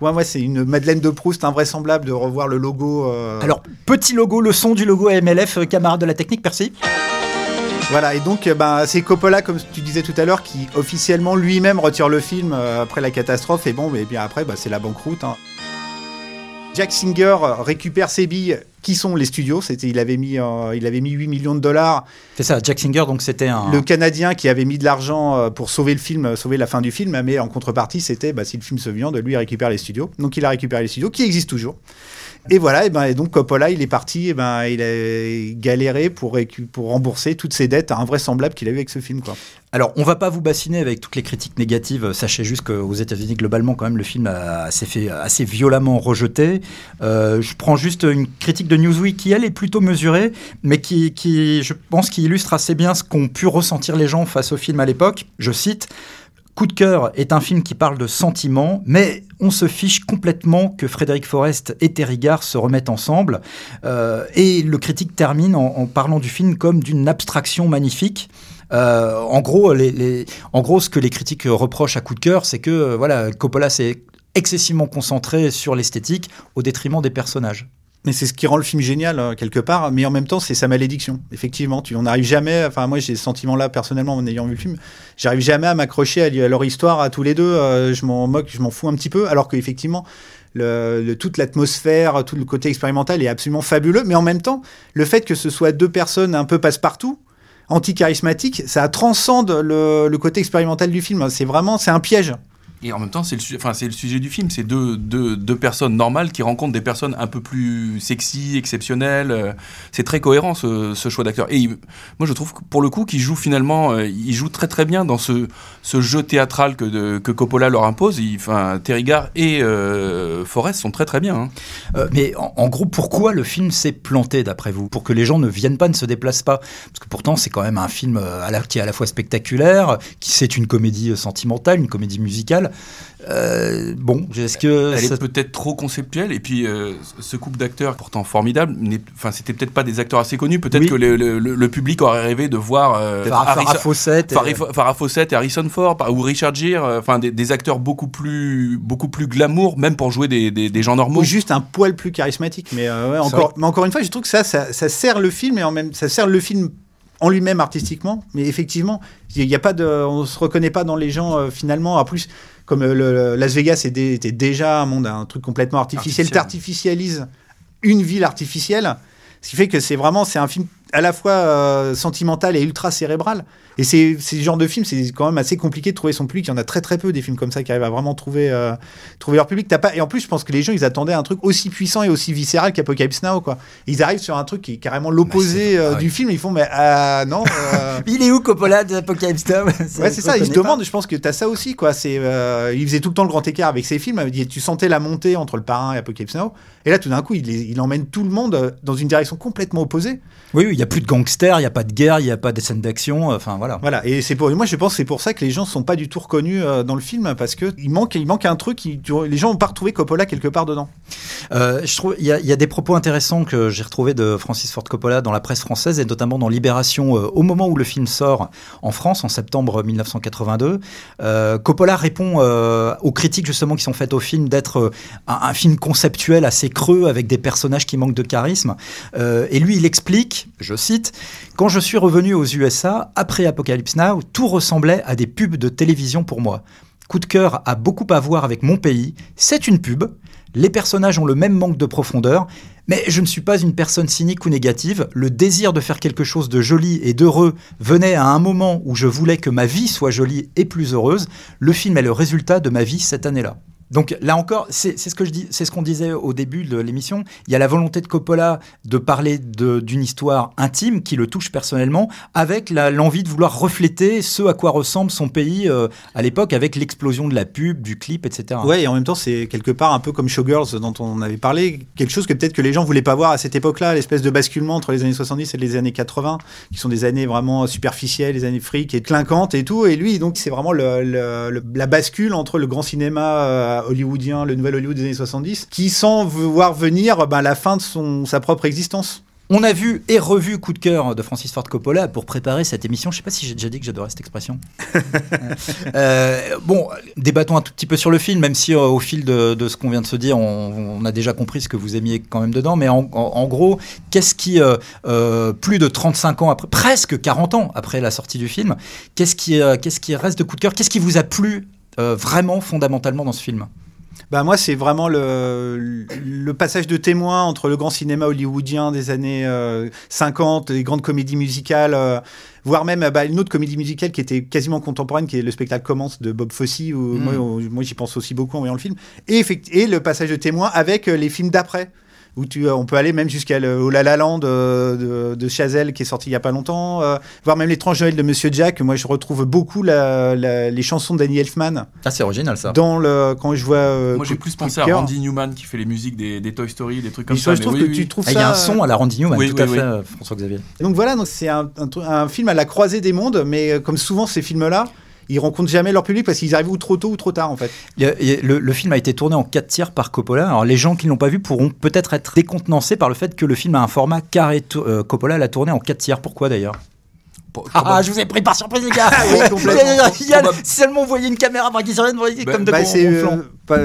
Ouais, ouais, c'est une Madeleine de Proust invraisemblable de revoir le logo. euh, Alors, petit logo, le son du logo MLF, euh, camarade de la technique, merci. Voilà, et donc euh, ben, c'est Coppola, comme tu disais tout à l'heure, qui officiellement lui-même retire le film euh, après la catastrophe. Et bon, mais bien après, bah, c'est la banqueroute. hein. Jack Singer récupère ses billes, qui sont les studios? C'était, il, avait mis, euh, il avait mis 8 millions de dollars. C'est ça, Jack Singer, donc c'était un. Le Canadien qui avait mis de l'argent euh, pour sauver le film, euh, sauver la fin du film, mais en contrepartie, c'était bah, si le film se viande, lui il récupère les studios. Donc il a récupéré les studios, qui existent toujours. Et voilà, et, ben, et donc Coppola, il est parti, et ben, il a galéré pour, pour rembourser toutes ses dettes invraisemblables qu'il a eu avec ce film. Quoi. Alors, on va pas vous bassiner avec toutes les critiques négatives. Sachez juste qu'aux États-Unis, globalement, quand même, le film s'est fait assez violemment rejeter. Euh, je prends juste une critique de Newsweek qui, elle, est plutôt mesurée, mais qui, qui je pense, qui illustre assez bien ce qu'ont pu ressentir les gens face au film à l'époque. Je cite. Coup de cœur est un film qui parle de sentiments, mais on se fiche complètement que Frédéric Forrest et Terry Garr se remettent ensemble. Euh, et le critique termine en, parlant du film comme d'une abstraction magnifique. Euh, en gros, ce que les critiques reprochent à coup de cœur, c'est que euh, voilà, Coppola s'est excessivement concentré sur l'esthétique au détriment des personnages. Mais c'est ce qui rend le film génial, euh, quelque part, mais en même temps, c'est sa malédiction. Effectivement, tu, on n'arrive jamais, enfin, moi j'ai ce sentiment-là personnellement en ayant vu le film, j'arrive jamais à m'accrocher à, leur histoire, à tous les deux, euh, je m'en moque, je m'en fous un petit peu, alors qu'effectivement, le- toute l'atmosphère, tout le côté expérimental est absolument fabuleux. Mais en même temps, le fait que ce soit deux personnes un peu passe-partout, anti-charismatiques, ça transcende le, le côté expérimental du film. C'est vraiment, c'est un piège. Et en même temps, c'est le, sujet du film. C'est deux, personnes normales qui rencontrent des personnes un peu plus sexy, exceptionnelles. Euh, C'est très cohérent ce, choix d'acteur. Et moi, je trouve que pour le coup qu'il joue finalement, euh, il joue très très bien dans ce, jeu théâtral que, Coppola leur impose. Il- Enfin, et euh, Forrest sont très très bien. hein. Euh, mais en, gros, pourquoi le film s'est planté d'après vous? Pour que les gens ne viennent pas, ne se déplacent pas? Parce que pourtant, c'est quand même un film qui est à la fois spectaculaire, qui c'est une comédie sentimentale, une comédie musicale. Euh, bon, est-ce que Elle ça- est peut-être trop conceptuelle et puis euh, ce couple d'acteurs pourtant formidable, enfin c'était peut-être pas des acteurs assez connus. Peut-être Oui. que le, le- le- le public aurait rêvé de voir euh, Farrah- Farrah Harrison- Fawcett et- Farrah- Farrah Fawcett et Harrison Ford ou Richard Gere, euh, enfin des, des acteurs beaucoup plus beaucoup plus glamour, même pour jouer des, des- des gens normaux. Ou juste un poil plus charismatique. Mais, euh, ouais, encore, mais encore une fois, je trouve que ça, ça, ça sert le film et en même, ça sert le film en lui-même artistiquement. Mais effectivement, il y a pas de, on se reconnaît pas dans les gens euh, finalement. En plus, comme euh, le, Las Vegas était, était déjà un monde, un truc complètement artificiel, t'artificialises une ville artificielle. Ce qui fait que c'est vraiment, c'est un film à la fois euh, sentimental et ultra cérébral. Et c'est c'est ce genre de film, c'est quand même assez compliqué de trouver son public. Il y en a très très peu des films comme ça qui arrivent à vraiment trouver, euh, trouver leur public. T'as pas... Et en plus, je pense que les gens, ils attendaient un truc aussi puissant et aussi viscéral qu'Apocalypse Now. Quoi. Ils arrivent sur un truc qui est carrément l'opposé c'est- euh, oui. du film. Ils font, mais euh, non. euh, Il est où Coppola de Apocalypse Now Ouais, c'est ça. Ils se demandent. Je pense que t'as ça aussi, quoi. C'est, il faisait tout le temps le grand écart avec ses films. Il- Tu sentais la montée entre le parrain et Apocalypse Now. Et là, tout d'un coup, il, il emmène tout le monde dans une direction complètement opposée. Oui, oui, il n'y a plus de gangsters, il n'y a pas de guerre, il n'y a pas de scènes d'action. Enfin, voilà. Voilà. Et c'est pour, moi, je pense que c'est pour ça que les gens sont pas du tout reconnus euh, dans le film parce que il manque, il manque un truc. les gens ont pas retrouvé Coppola quelque part dedans. Euh, je trouve il y, a- il y a des propos intéressants que j'ai retrouvés de Francis Ford Coppola dans la presse française et notamment dans Libération euh, au moment où le film sort en France en septembre 1982. Euh, Coppola répond aux critiques justement qui sont faites au film d'être un, un film conceptuel assez creux avec des personnages qui manquent de charisme. Et lui, il explique, je cite, quand je suis revenu aux USA après Tout ressemblait à des pubs de télévision pour moi. Coup de cœur a beaucoup à voir avec mon pays. C'est une pub. Les personnages ont le même manque de profondeur. Mais je ne suis pas une personne cynique ou négative. Le désir de faire quelque chose de joli et d'heureux venait à un moment où je voulais que ma vie soit jolie et plus heureuse. Le film est le résultat de ma vie cette année-là. Donc là encore, c'est ce que je dis, c'est ce qu'on disait au début de l'émission. Il y a la volonté de Coppola de parler d'une histoire intime qui le touche personnellement, avec l'envie de vouloir refléter ce à quoi ressemble son pays euh, à l'époque, avec l'explosion de la pub, du clip, etc. Ouais, et en même temps, c'est quelque part un peu comme Showgirls dont on avait parlé, quelque chose que peut-être que les gens voulaient pas voir à cette époque-là, l'espèce de basculement entre les années 70 et les années 80, qui sont des années vraiment superficielles, les années fric et clinquantes et tout. Et lui, donc, c'est vraiment la bascule entre le grand cinéma euh, hollywoodien, le nouvel Hollywood des années 70, qui sent voir venir ben, la fin de son, sa propre existence. On a vu et revu Coup de cœur de Francis Ford Coppola pour préparer cette émission. Je sais pas si j'ai déjà dit que j'adorais cette expression. Euh, bon, débattons un tout petit peu sur le film, même si euh, au fil de, de ce qu'on vient de se dire, on, on a déjà compris ce que vous aimiez quand même dedans. Mais en, en- en gros, qu'est-ce qui, euh, plus de 35 ans après, presque 40 ans après la sortie du film, qu'est-ce qui, qu'est-ce qui reste de Coup de cœur? Qu'est-ce qui vous a plu vraiment fondamentalement dans ce film Bah moi, c'est vraiment le, le passage de témoin entre le grand cinéma hollywoodien des années euh, 50, les grandes comédies musicales, euh, voire même euh, bah, une autre comédie musicale qui était quasiment contemporaine, qui est le spectacle Commence de Bob Fosse, où Mm. moi, j'y pense aussi beaucoup en voyant le film, et, le passage de témoin avec euh, les films d'après. Où tu, euh, on peut aller même jusqu'à le- au La La Land euh, de, de Chazelle qui est sorti il y a pas longtemps, euh, voire même l'étrange Noël de Monsieur Jack. Moi, je retrouve beaucoup la- la- les chansons Danny Elfman Ah, c'est original ça. dans le quand je vois. euh, Moi j'ai plus pensé à. Randy Newman qui fait les musiques des, des Toy Story, des trucs comme Mais ça. je trouve mais que oui, tu oui. trouves Ah, ça. Il y a un son à la Randy Newman, Oui, tout à oui, fait, oui. euh, François-Xavier. Donc voilà, donc c'est un, un, tru- un film à la croisée des mondes, mais comme souvent ces films-là, ils rencontrent jamais leur public parce qu'ils arrivent ou trop tôt ou trop tard en fait. Il y a- il y a- Le, le film a été tourné en 4 tiers par Coppola. Alors les gens qui ne l'ont pas vu pourront peut-être être décontenancés par le fait que le film a un format carré. Euh, Coppola l'a tourné en 4 tiers. Pourquoi d'ailleurs? Pour- Ah, je vous ai pris par surprise les gars oui, complètement. Il y a- Si seulement vous voyez une caméra par qui sur vous voyez Bah, comme de Bah, euh, pas-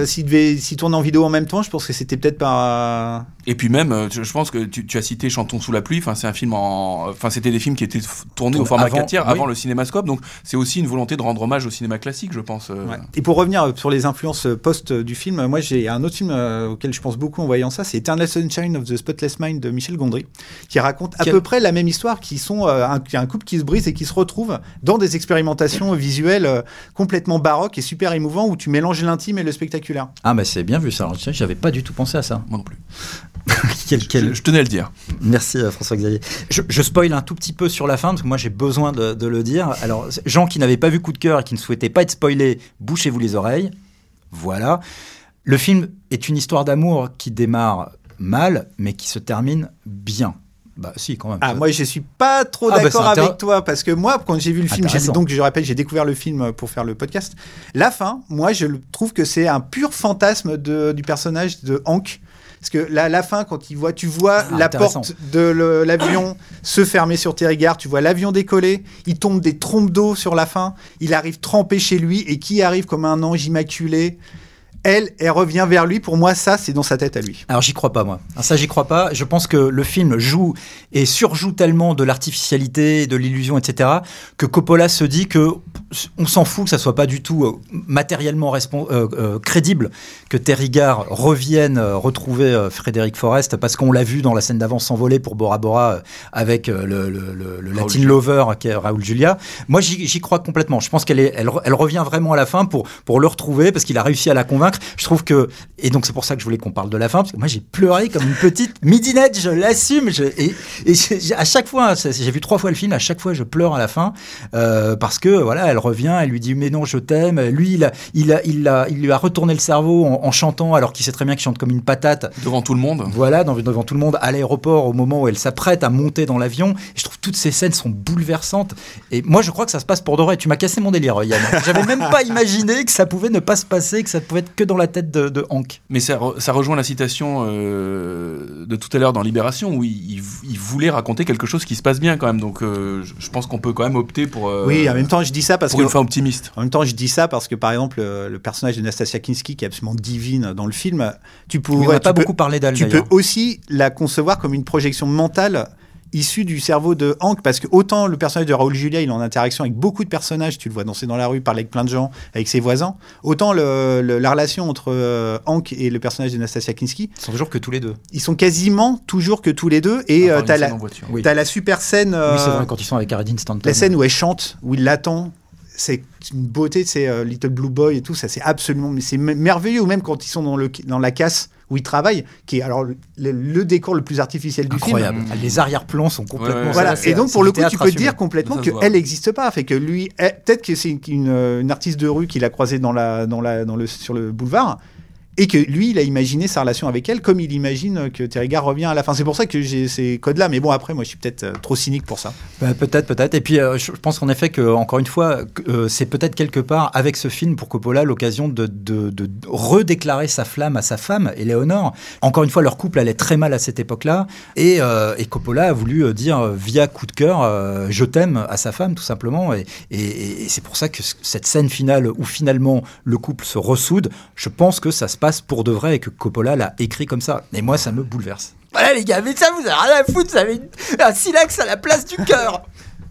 s'il devait, s'il tournait en vidéo en même temps, je pense que c'était peut-être pas. Et puis même, euh, je pense que tu, tu as cité Chantons sous la pluie. Enfin, c'est un film en, enfin, c'était des films qui étaient tournés au format Avant, 4 tiers oui. avant le cinémascope. Donc, c'est aussi une volonté de rendre hommage au cinéma classique, je pense. euh. Ouais. Et pour revenir euh, sur les influences post du film, moi j'ai un autre film auquel je pense beaucoup en voyant ça, c'est Eternal Sunshine of the Spotless Mind de Michel Gondry, qui raconte à Quel- peu près la même histoire, qui sont un, qui est un couple qui se brise et qui se retrouve dans des expérimentations visuelles complètement baroques et super émouvants où tu mélanges l'intime et le spectaculaire. Ah, bah c'est bien vu ça. J'avais pas du tout pensé à ça. Moi non plus. Quel- quel- Je, je tenais à le dire. Merci euh, François-Xavier. Je, je spoil un tout petit peu sur la fin parce que moi j'ai besoin de, de le dire. Alors, gens qui n'avaient pas vu Coup de cœur et qui ne souhaitaient pas être spoilés, bouchez-vous les oreilles. Voilà. Le film est une histoire d'amour qui démarre mal, mais qui se termine bien. Bah si, quand même. Ah, moi je suis pas trop Ah, bah, d'accord avec toi parce que moi quand j'ai vu le film, j'ai- Intéressant. donc je rappelle j'ai découvert le film pour faire le podcast. La fin, moi je trouve que c'est un pur fantasme de- du personnage de Hank. Parce que la, la fin, quand il voit, tu vois Ah, la porte de l'avion se fermer sur tes regards, tu vois l'avion décoller, il tombe des trompes d'eau sur la fin, il arrive trempé chez lui et qui arrive comme un ange immaculé elle, elle revient vers lui. Pour moi, ça, c'est dans sa tête à lui. Alors j'y crois pas moi. Alors, ça j'y crois pas. Je pense que le film joue et surjoue tellement de l'artificialité, de l'illusion, etc. que Coppola se dit que on s'en fout que ça soit pas du tout euh, matériellement euh, euh, crédible que Terry Gare revienne euh, retrouver euh, Frédéric Forrest parce qu'on l'a vu dans la scène d'avant s'envoler pour Bora Bora euh, avec euh, le, le- le- le Latin Julia. Lover qui est Raoul Julia. Moi j'y crois complètement. Je pense qu'elle elle, elle revient vraiment à la fin pour pour le retrouver parce qu'il a réussi à la convaincre. Je trouve que et donc c'est pour ça que je voulais qu'on parle de la fin parce que moi j'ai pleuré comme une petite midinette. Je l'assume. Et à chaque fois, c'est- j'ai vu trois fois le film. À chaque fois je pleure à la fin euh, parce que voilà, elle revient, elle lui dit mais non je t'aime. Lui il a, il a, il a, il lui a retourné le cerveau en, en chantant alors qu'il sait très bien qu'il chante comme une patate. Devant tout le monde. Voilà, dans- devant tout le monde, à l'aéroport, au moment où elle s'apprête à monter dans l'avion. Je trouve toutes ces scènes sont bouleversantes. Et moi, je crois que ça se passe pour de vrai. Tu m'as cassé mon délire, Yann. J'avais même pas imaginé que ça pouvait ne pas se passer, que ça pouvait être que dans la tête de, de Hank. Mais ça, re- ça rejoint la citation euh, de tout à l'heure dans Libération, où il, il- il voulait raconter quelque chose qui se passe bien quand même. Donc euh, je, je pense qu'on peut quand même opter pour, euh, oui, en même temps, je dis ça parce pour que une fin optimiste. En même temps, je dis ça parce que, par exemple, le personnage de Nastasia Kinski, qui est absolument divine dans le film, tu Oui, pourrais, on n'a pas peux- beaucoup parlé d'elle, tu peux aussi la concevoir comme une projection mentale issue du cerveau de Hank, parce que autant le personnage de Raoul Julia, il est en interaction avec beaucoup de personnages, tu le vois danser dans la rue, parler avec plein de gens, avec ses voisins, autant le- le- la relation entre euh, Hank et le personnage de Nastasia Kinski, Ils sont toujours que tous les deux. ils sont quasiment toujours que tous les deux, et euh, t'as la. Oui. t'as la super scène... euh, Oui, c'est vrai, quand ils sont avec Aradine Stanton. la scène où elle chante, où il l'attend, c'est une beauté, c'est euh, Little Blue Boy et tout, ça c'est absolument, mais c'est me- merveilleux, ou même quand ils sont dans, le, dans la casse où ils travaillent, qui est alors le, le décor le plus artificiel du Incroyable. film. Les arrière-plans sont complètement. Ouais, ouais. Voilà, et donc pour le coup, tu peux dire complètement qu'elle n'existe pas, fait que lui, elle- peut-être que c'est une artiste de rue qu'il a croisée dans la, dans la, dans le, sur le boulevard, et que lui, il a imaginé sa relation avec elle comme il imagine que Terry Gare revient à la fin. C'est pour ça que j'ai ces codes-là, mais bon, après, moi, je suis peut-être euh, trop cynique pour ça. Bah, peut-être, peut-être. Et puis, euh, je pense qu'en effet, que, encore une fois, euh, c'est peut-être quelque part, avec ce film, pour Coppola, l'occasion de, redéclarer sa flamme à sa femme, Eleonore. Encore une fois, leur couple allait très mal à cette époque-là. Et, Coppola a voulu dire, via coup de cœur, je t'aime à sa femme, tout simplement. Et, c'est pour ça que cette scène finale, où finalement le couple se ressoude, je pense que ça se passe pour de vrai et que Coppola l'a écrit comme ça. Et moi, ça me bouleverse. Voilà, les gars, mais ça, vous avez rien à foutre, vous avez un silex à la place du cœur.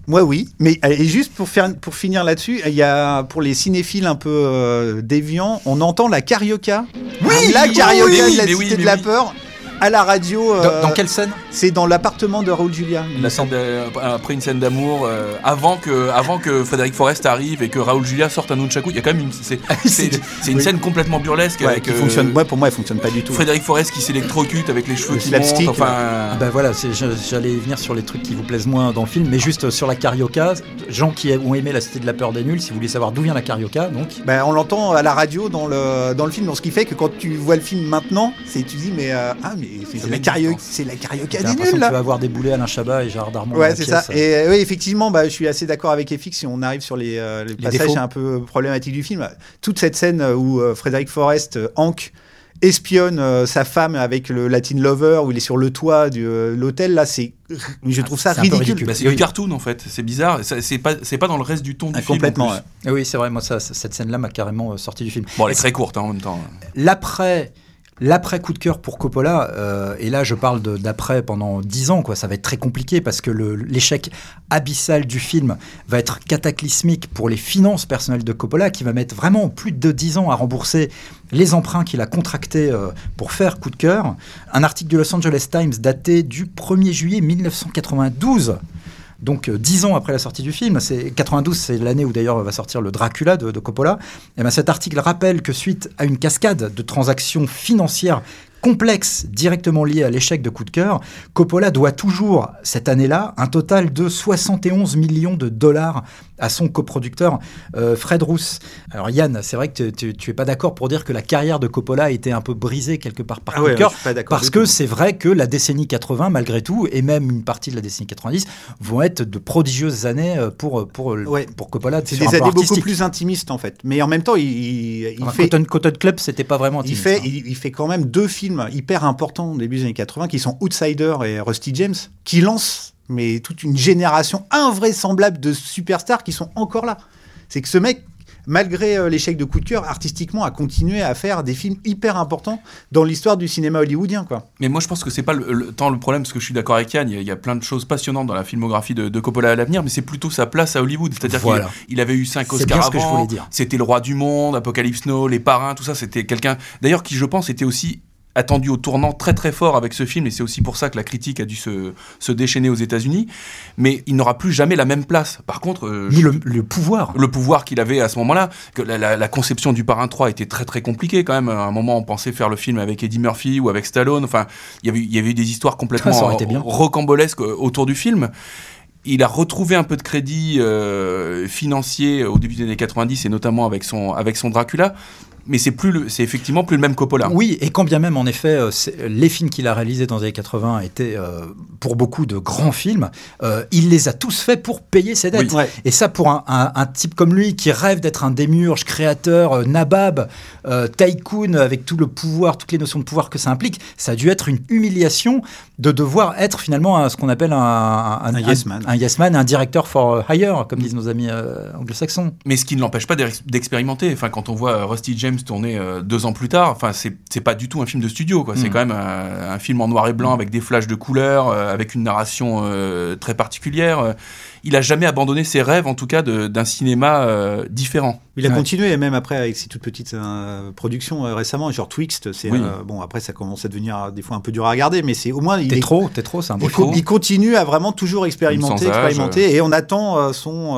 Moi, oui. Mais euh, et juste pour, faire, pour finir là-dessus, il y a pour les cinéphiles un peu euh, déviants, on entend la carioca. Oui, la carioca oui, de la Cité oui, de la oui. Peur à la radio. euh, Dans, dans quelle scène C'est dans l'appartement de Raoul Julia. La scène de- après une scène d'amour, euh, avant que avant que Frédéric Forrest arrive et que Raoul Julia sorte un nunchaku, il y a quand même une c'est c'est c'est une Oui. scène complètement burlesque Ouais, avec qui euh, fonctionne. Ouais, pour moi, elle fonctionne pas du tout. Frédéric Forrest qui s'électrocute avec les cheveux Le qui montent, enfin Ben voilà, j'allais venir sur les trucs qui vous plaisent moins dans le film, mais juste euh, sur la carioca, gens qui ont aimé La Cité de la Peur des Nuls, si vous voulez savoir d'où vient la carioca, donc. Ben, on l'entend à la radio dans le, dans le film, donc ce qui fait que quand tu vois le film maintenant, c'est tu dis mais euh, ah mais c'est la carioca, c'est la carioca des nuls que tu vas là. avoir déboulé Alain Chabat et Gérard Darmon. Ouais, c'est pièce. ça. Et euh, oui, effectivement, bah, je suis assez d'accord avec FX si on arrive sur les, euh, les passages défauts. un peu problématiques du film. Toute cette scène où euh, Frédéric Forrest, euh, Hank espionne euh, sa femme avec le Latin Lover, où il est sur le toit de euh, l'hôtel, là, c'est, je trouve ça peu ridicule. ridicule. Bah, c'est Oui. du cartoon en fait, c'est bizarre, c'est pas, c'est pas dans le reste du ton du Ah, film. en complètement, plus. ouais. Ah Oui, c'est vrai, moi, ça, cette scène-là m'a carrément euh, sorti du film. Bon, elle est très courte hein, en même temps. L'après. L'après coup de cœur pour Coppola, euh, et là je parle d'après pendant 10 ans, quoi, ça va être très compliqué parce que l'échec abyssal du film va être cataclysmique pour les finances personnelles de Coppola, qui va mettre vraiment plus de 10 ans à rembourser les emprunts qu'il a contractés euh, pour faire coup de cœur. Un article du Los Angeles Times daté du 1er juillet 1992 donc euh, dix ans après la sortie du film, c'est 92, c'est l'année où d'ailleurs va sortir le Dracula de, Coppola. Et ben cet article rappelle que suite à une cascade de transactions financières complexes directement liées à l'échec de Coup de cœur, Coppola doit toujours cette année-là un total de 71 millions de dollars à son coproducteur euh, Fred Roos. Alors Yann, c'est vrai que tu, es pas d'accord pour dire que la carrière de Coppola a été un peu brisée quelque part par Ah ouais, cœur. Parce que c'est vrai que la décennie 80, malgré tout, et même une partie de la décennie 90, vont être de prodigieuses années euh, pour, pour, Ouais. pour Coppola. C'est des années beaucoup plus intimistes en fait. Mais en même temps, il, il, il Enfin, fait, Cotton, Cotton Club, c'était pas vraiment il, intimiste, fait, hein. il, il fait quand même deux films hyper importants au début des années 80 qui sont Outsider et Rusty James, qui lancent mais toute une génération invraisemblable de superstars qui sont encore là. C'est que ce mec, malgré euh, l'échec de coup de cœur, artistiquement a continué à faire des films hyper importants dans l'histoire du cinéma hollywoodien. Quoi. Mais moi, je pense que c'est pas le, le- tant le problème, parce que je suis d'accord avec Yann, il y, a, il y a plein de choses passionnantes dans la filmographie de, de Coppola à l'avenir, mais c'est plutôt sa place à Hollywood. C'est-à-dire Voilà. qu'il il avait eu cinq Oscars avant, c'était le roi du monde, Apocalypse Now, Les Parrains, tout ça, c'était quelqu'un, d'ailleurs, qui, je pense, était aussi attendu au tournant très très fort avec ce film et c'est aussi pour ça que la critique a dû se, se déchaîner aux États-Unis mais il n'aura plus jamais la même place par contre euh, Ni le, le pouvoir. le pouvoir qu'il avait à ce moment-là, que la, la- la conception du Parrain 3 était très très compliquée quand même. À un moment, on pensait faire le film avec Eddie Murphy ou avec Stallone. Enfin, il y avait, il y avait eu des histoires complètement bien. rocambolesques euh, autour du film. Il a retrouvé un peu de crédit euh, financier au début des années 90 et notamment avec son, avec son Dracula. Mais c'est plus le- c'est effectivement plus le même Coppola. Oui, et quand bien même, en effet, euh, les films qu'il a réalisés dans les années 80 étaient euh, pour beaucoup de grands films, euh, il les a tous faits pour payer ses dettes. Oui. Ouais. Et ça, pour un, un- un type comme lui qui rêve d'être un démiurge, créateur, euh, nabab, euh, tycoon, avec tout le pouvoir, toutes les notions de pouvoir que ça implique, ça a dû être une humiliation de devoir être finalement un- ce qu'on appelle un, un, Un yes man. un yes man, un directeur for hire, comme disent nos amis euh, anglo-saxons. Mais ce qui ne l'empêche pas d'ex- d'expérimenter. Enfin, quand on voit Rusty James tourner euh, deux ans plus tard, enfin, c'est pas du tout un film de studio. quoi. C'est Mm. quand même un, un film en noir et blanc avec des flashs de couleurs, euh, avec une narration euh, très particulière. Euh, Il a jamais abandonné ses rêves, en tout cas, d'un cinéma euh, différent. Il a Ouais. continué, et même après, avec ses toutes petites euh, productions euh, récemment, genre Twixt. C'est, Oui. euh, bon, après, ça commence à devenir euh, des fois un peu dur à regarder, mais c'est au moins. Il, T'es est- trop, t'es trop, c'est un beau il, co- trop. il continue à vraiment toujours expérimenter, Sans âge, expérimenter, et on attend euh, son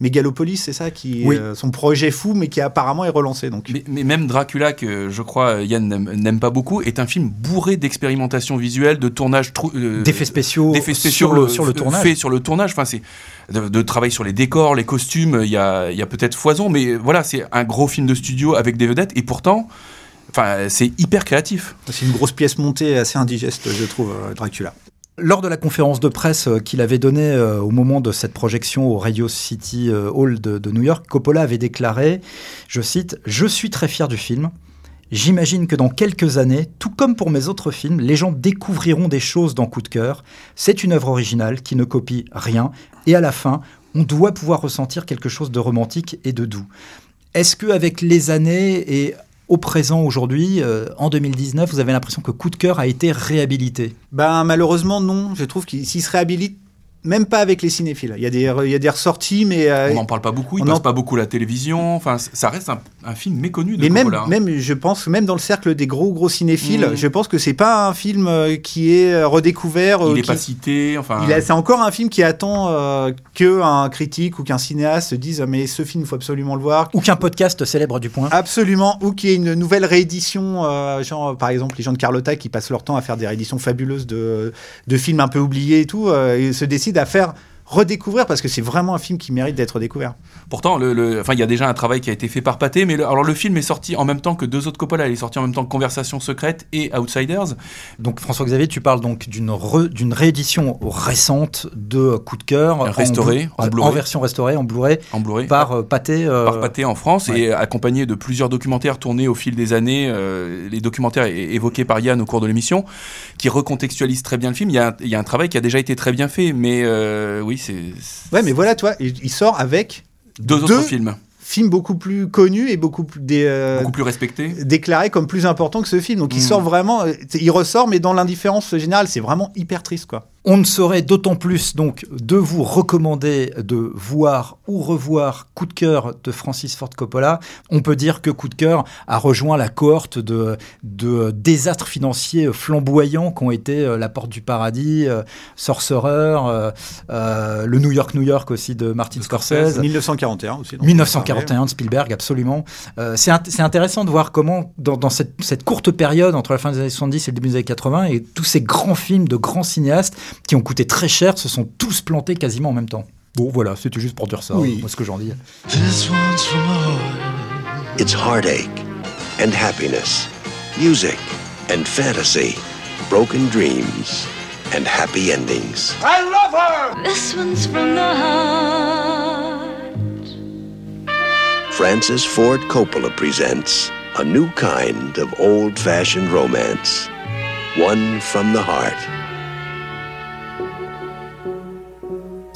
euh, Mégalopolis, c'est ça, qui, est, Oui. euh, son projet fou, mais qui apparemment est relancé. Donc, Mais, mais même Dracula, que je crois Yann n'aime- n'aime pas beaucoup, est un film bourré d'expérimentation visuelle, de tournage. euh, D'effets spéciaux, d'effets spéciaux sur, le, euh, sur le tournage. faits sur le tournage. Enfin, c'est de, de travail sur les décors, les costumes. Il y a, y a peut-être foison, mais voilà, c'est un gros film de studio avec des vedettes. Et pourtant, enfin, c'est hyper créatif. c'est une grosse pièce montée assez indigeste, je trouve, euh, Dracula. Lors de la conférence de presse euh, qu'il avait donnée euh, au moment de cette projection au Radio City euh, Hall de, New York, Coppola avait déclaré, je cite, Je suis très fier du film. J'imagine que dans quelques années, tout comme pour mes autres films, les gens découvriront des choses dans Coup de cœur. C'est une œuvre originale qui ne copie rien. Et à la fin, on doit pouvoir ressentir quelque chose de romantique et de doux. Est-ce que avec les années et au présent aujourd'hui, euh, en 2019, vous avez l'impression que Coup de cœur a été réhabilité? Ben, malheureusement, non. Je trouve qu'il se réhabilite, même pas avec les cinéphiles. Il y a des, il y a des ressorties, mais. euh, On n'en parle pas beaucoup. Il on passe en- pas beaucoup à la télévision. Enfin, ça reste un, un film méconnu de Mais même, Coppola. même, je pense, même dans le cercle des gros, gros cinéphiles, Mhm. je pense que c'est pas un film euh, qui est euh, redécouvert. il est qui- pas cité. Enfin, c'est encore un film qui attend euh, que un critique ou qu'un cinéaste se dise mais ce film il faut absolument le voir. Ou qu'un podcast célèbre du point. Absolument, ou qu'il y ait une nouvelle réédition, euh, genre par exemple les gens de Carlotta qui passent leur temps à faire des rééditions fabuleuses de, de films un peu oubliés et tout, euh, et se décident à faire redécouvrir parce que c'est vraiment un film qui mérite d'être découvert. Pourtant, le, le- enfin, il y a déjà un travail qui a été fait par Pathé, mais le, alors le film est sorti en même temps que deux autres Coppola. Il est sorti en même temps que Conversation secrète et Outsiders. Donc François-Xavier, tu parles donc d'une re- d'une réédition récente de Coup de cœur. Restaurée, en, en Blu- Blu-ray. en version restaurée, en Blu-ray, En Blu-ray. par euh, Pathé. euh, par Pathé en France ouais. et accompagné de plusieurs documentaires tournés au fil des années, euh, les documentaires évoqués par Yann au cours de l'émission, qui recontextualisent très bien le film. Il y, a un, il y a un travail qui a déjà été très bien fait, mais euh, oui, c'est c'est Ouais, mais voilà, toi, il sort avec deux deux autres films films beaucoup plus connus et beaucoup plus des, euh, beaucoup plus respectés. déclarés comme plus importants que ce film. Donc il Mm. sort vraiment, euh, il ressort, mais dans l'indifférence générale, c'est vraiment hyper triste, quoi. On ne saurait d'autant plus donc de vous recommander de voir ou revoir Coup de cœur de Francis Ford Coppola. On peut dire que Coup de cœur a rejoint la cohorte de, de désastres financiers flamboyants qu'ont été euh, La Porte du Paradis, euh, Sorcerer, euh, le New York New York aussi de Martin Scorsese. 1941 aussi. donc. 1941 de Spielberg, absolument. Euh, c'est int- c'est intéressant de voir comment, dans, dans cette, cette courte période entre la fin des années 70 et le début des années 80, et tous ces grands films de grands cinéastes qui ont coûté très cher se sont tous plantés quasiment en même temps. Bon, voilà, c'était juste pour dire ça, Oui. moi ce que j'en dis. This one's from a It's heartache and happiness, music and fantasy, broken dreams and happy endings. This one's from the heart. Francis Ford Coppola presents a new kind of old fashioned romance, one from the heart.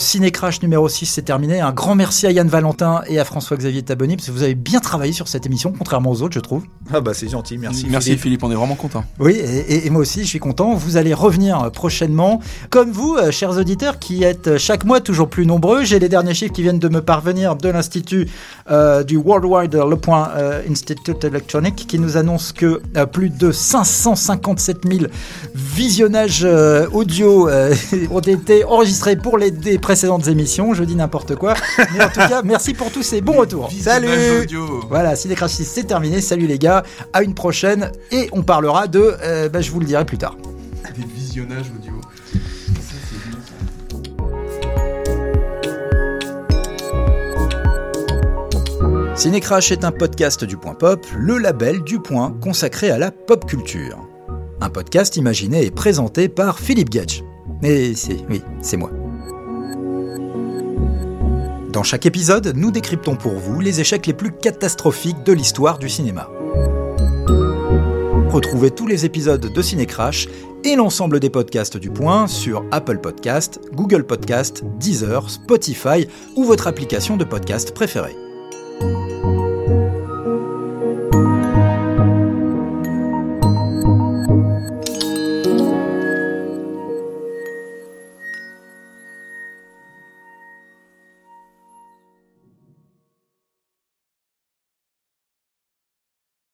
Ciné Crash numéro 6, c'est terminé. Un grand merci à Yann Valentin et à François-Xavier Taboni, parce que vous avez bien travaillé sur cette émission, contrairement aux autres, je trouve. Ah bah c'est gentil, merci. Merci Philippe. Philippe, on est vraiment content. Oui, et, et- et moi aussi, je suis content. Vous allez revenir prochainement. Comme vous, euh, chers auditeurs, qui êtes euh, chaque mois toujours plus nombreux. J'ai les derniers chiffres qui viennent de me parvenir de l'Institut euh, du Worldwide Le Point euh, Institute Electronic, qui nous annonce que euh, plus de 557 000 visionnages euh, audio euh, ont été enregistrés pour les des précédentes émissions. Je dis n'importe quoi. Mais en tout cas, merci pour tous ces bons retours. Salut voilà, Ciné Crash 6, c'est terminé. Salut les gars, à une prochaine. Et on parlera de. euh, bah, je vous le dirai plus tard. Des visionnages audio. Ça, c'est bien, ça. Ciné Crash est un podcast du Point Pop, le label du Point consacré à la pop culture. Un podcast imaginé et présenté par Philippe Gage. Mais c'est. Oui, c'est moi. Dans chaque épisode, nous décryptons pour vous les échecs les plus catastrophiques de l'histoire du cinéma. Retrouvez tous les épisodes de Ciné Crash et l'ensemble des podcasts du Point sur Apple Podcast, Google Podcast, Deezer, Spotify ou votre application de podcast préférée.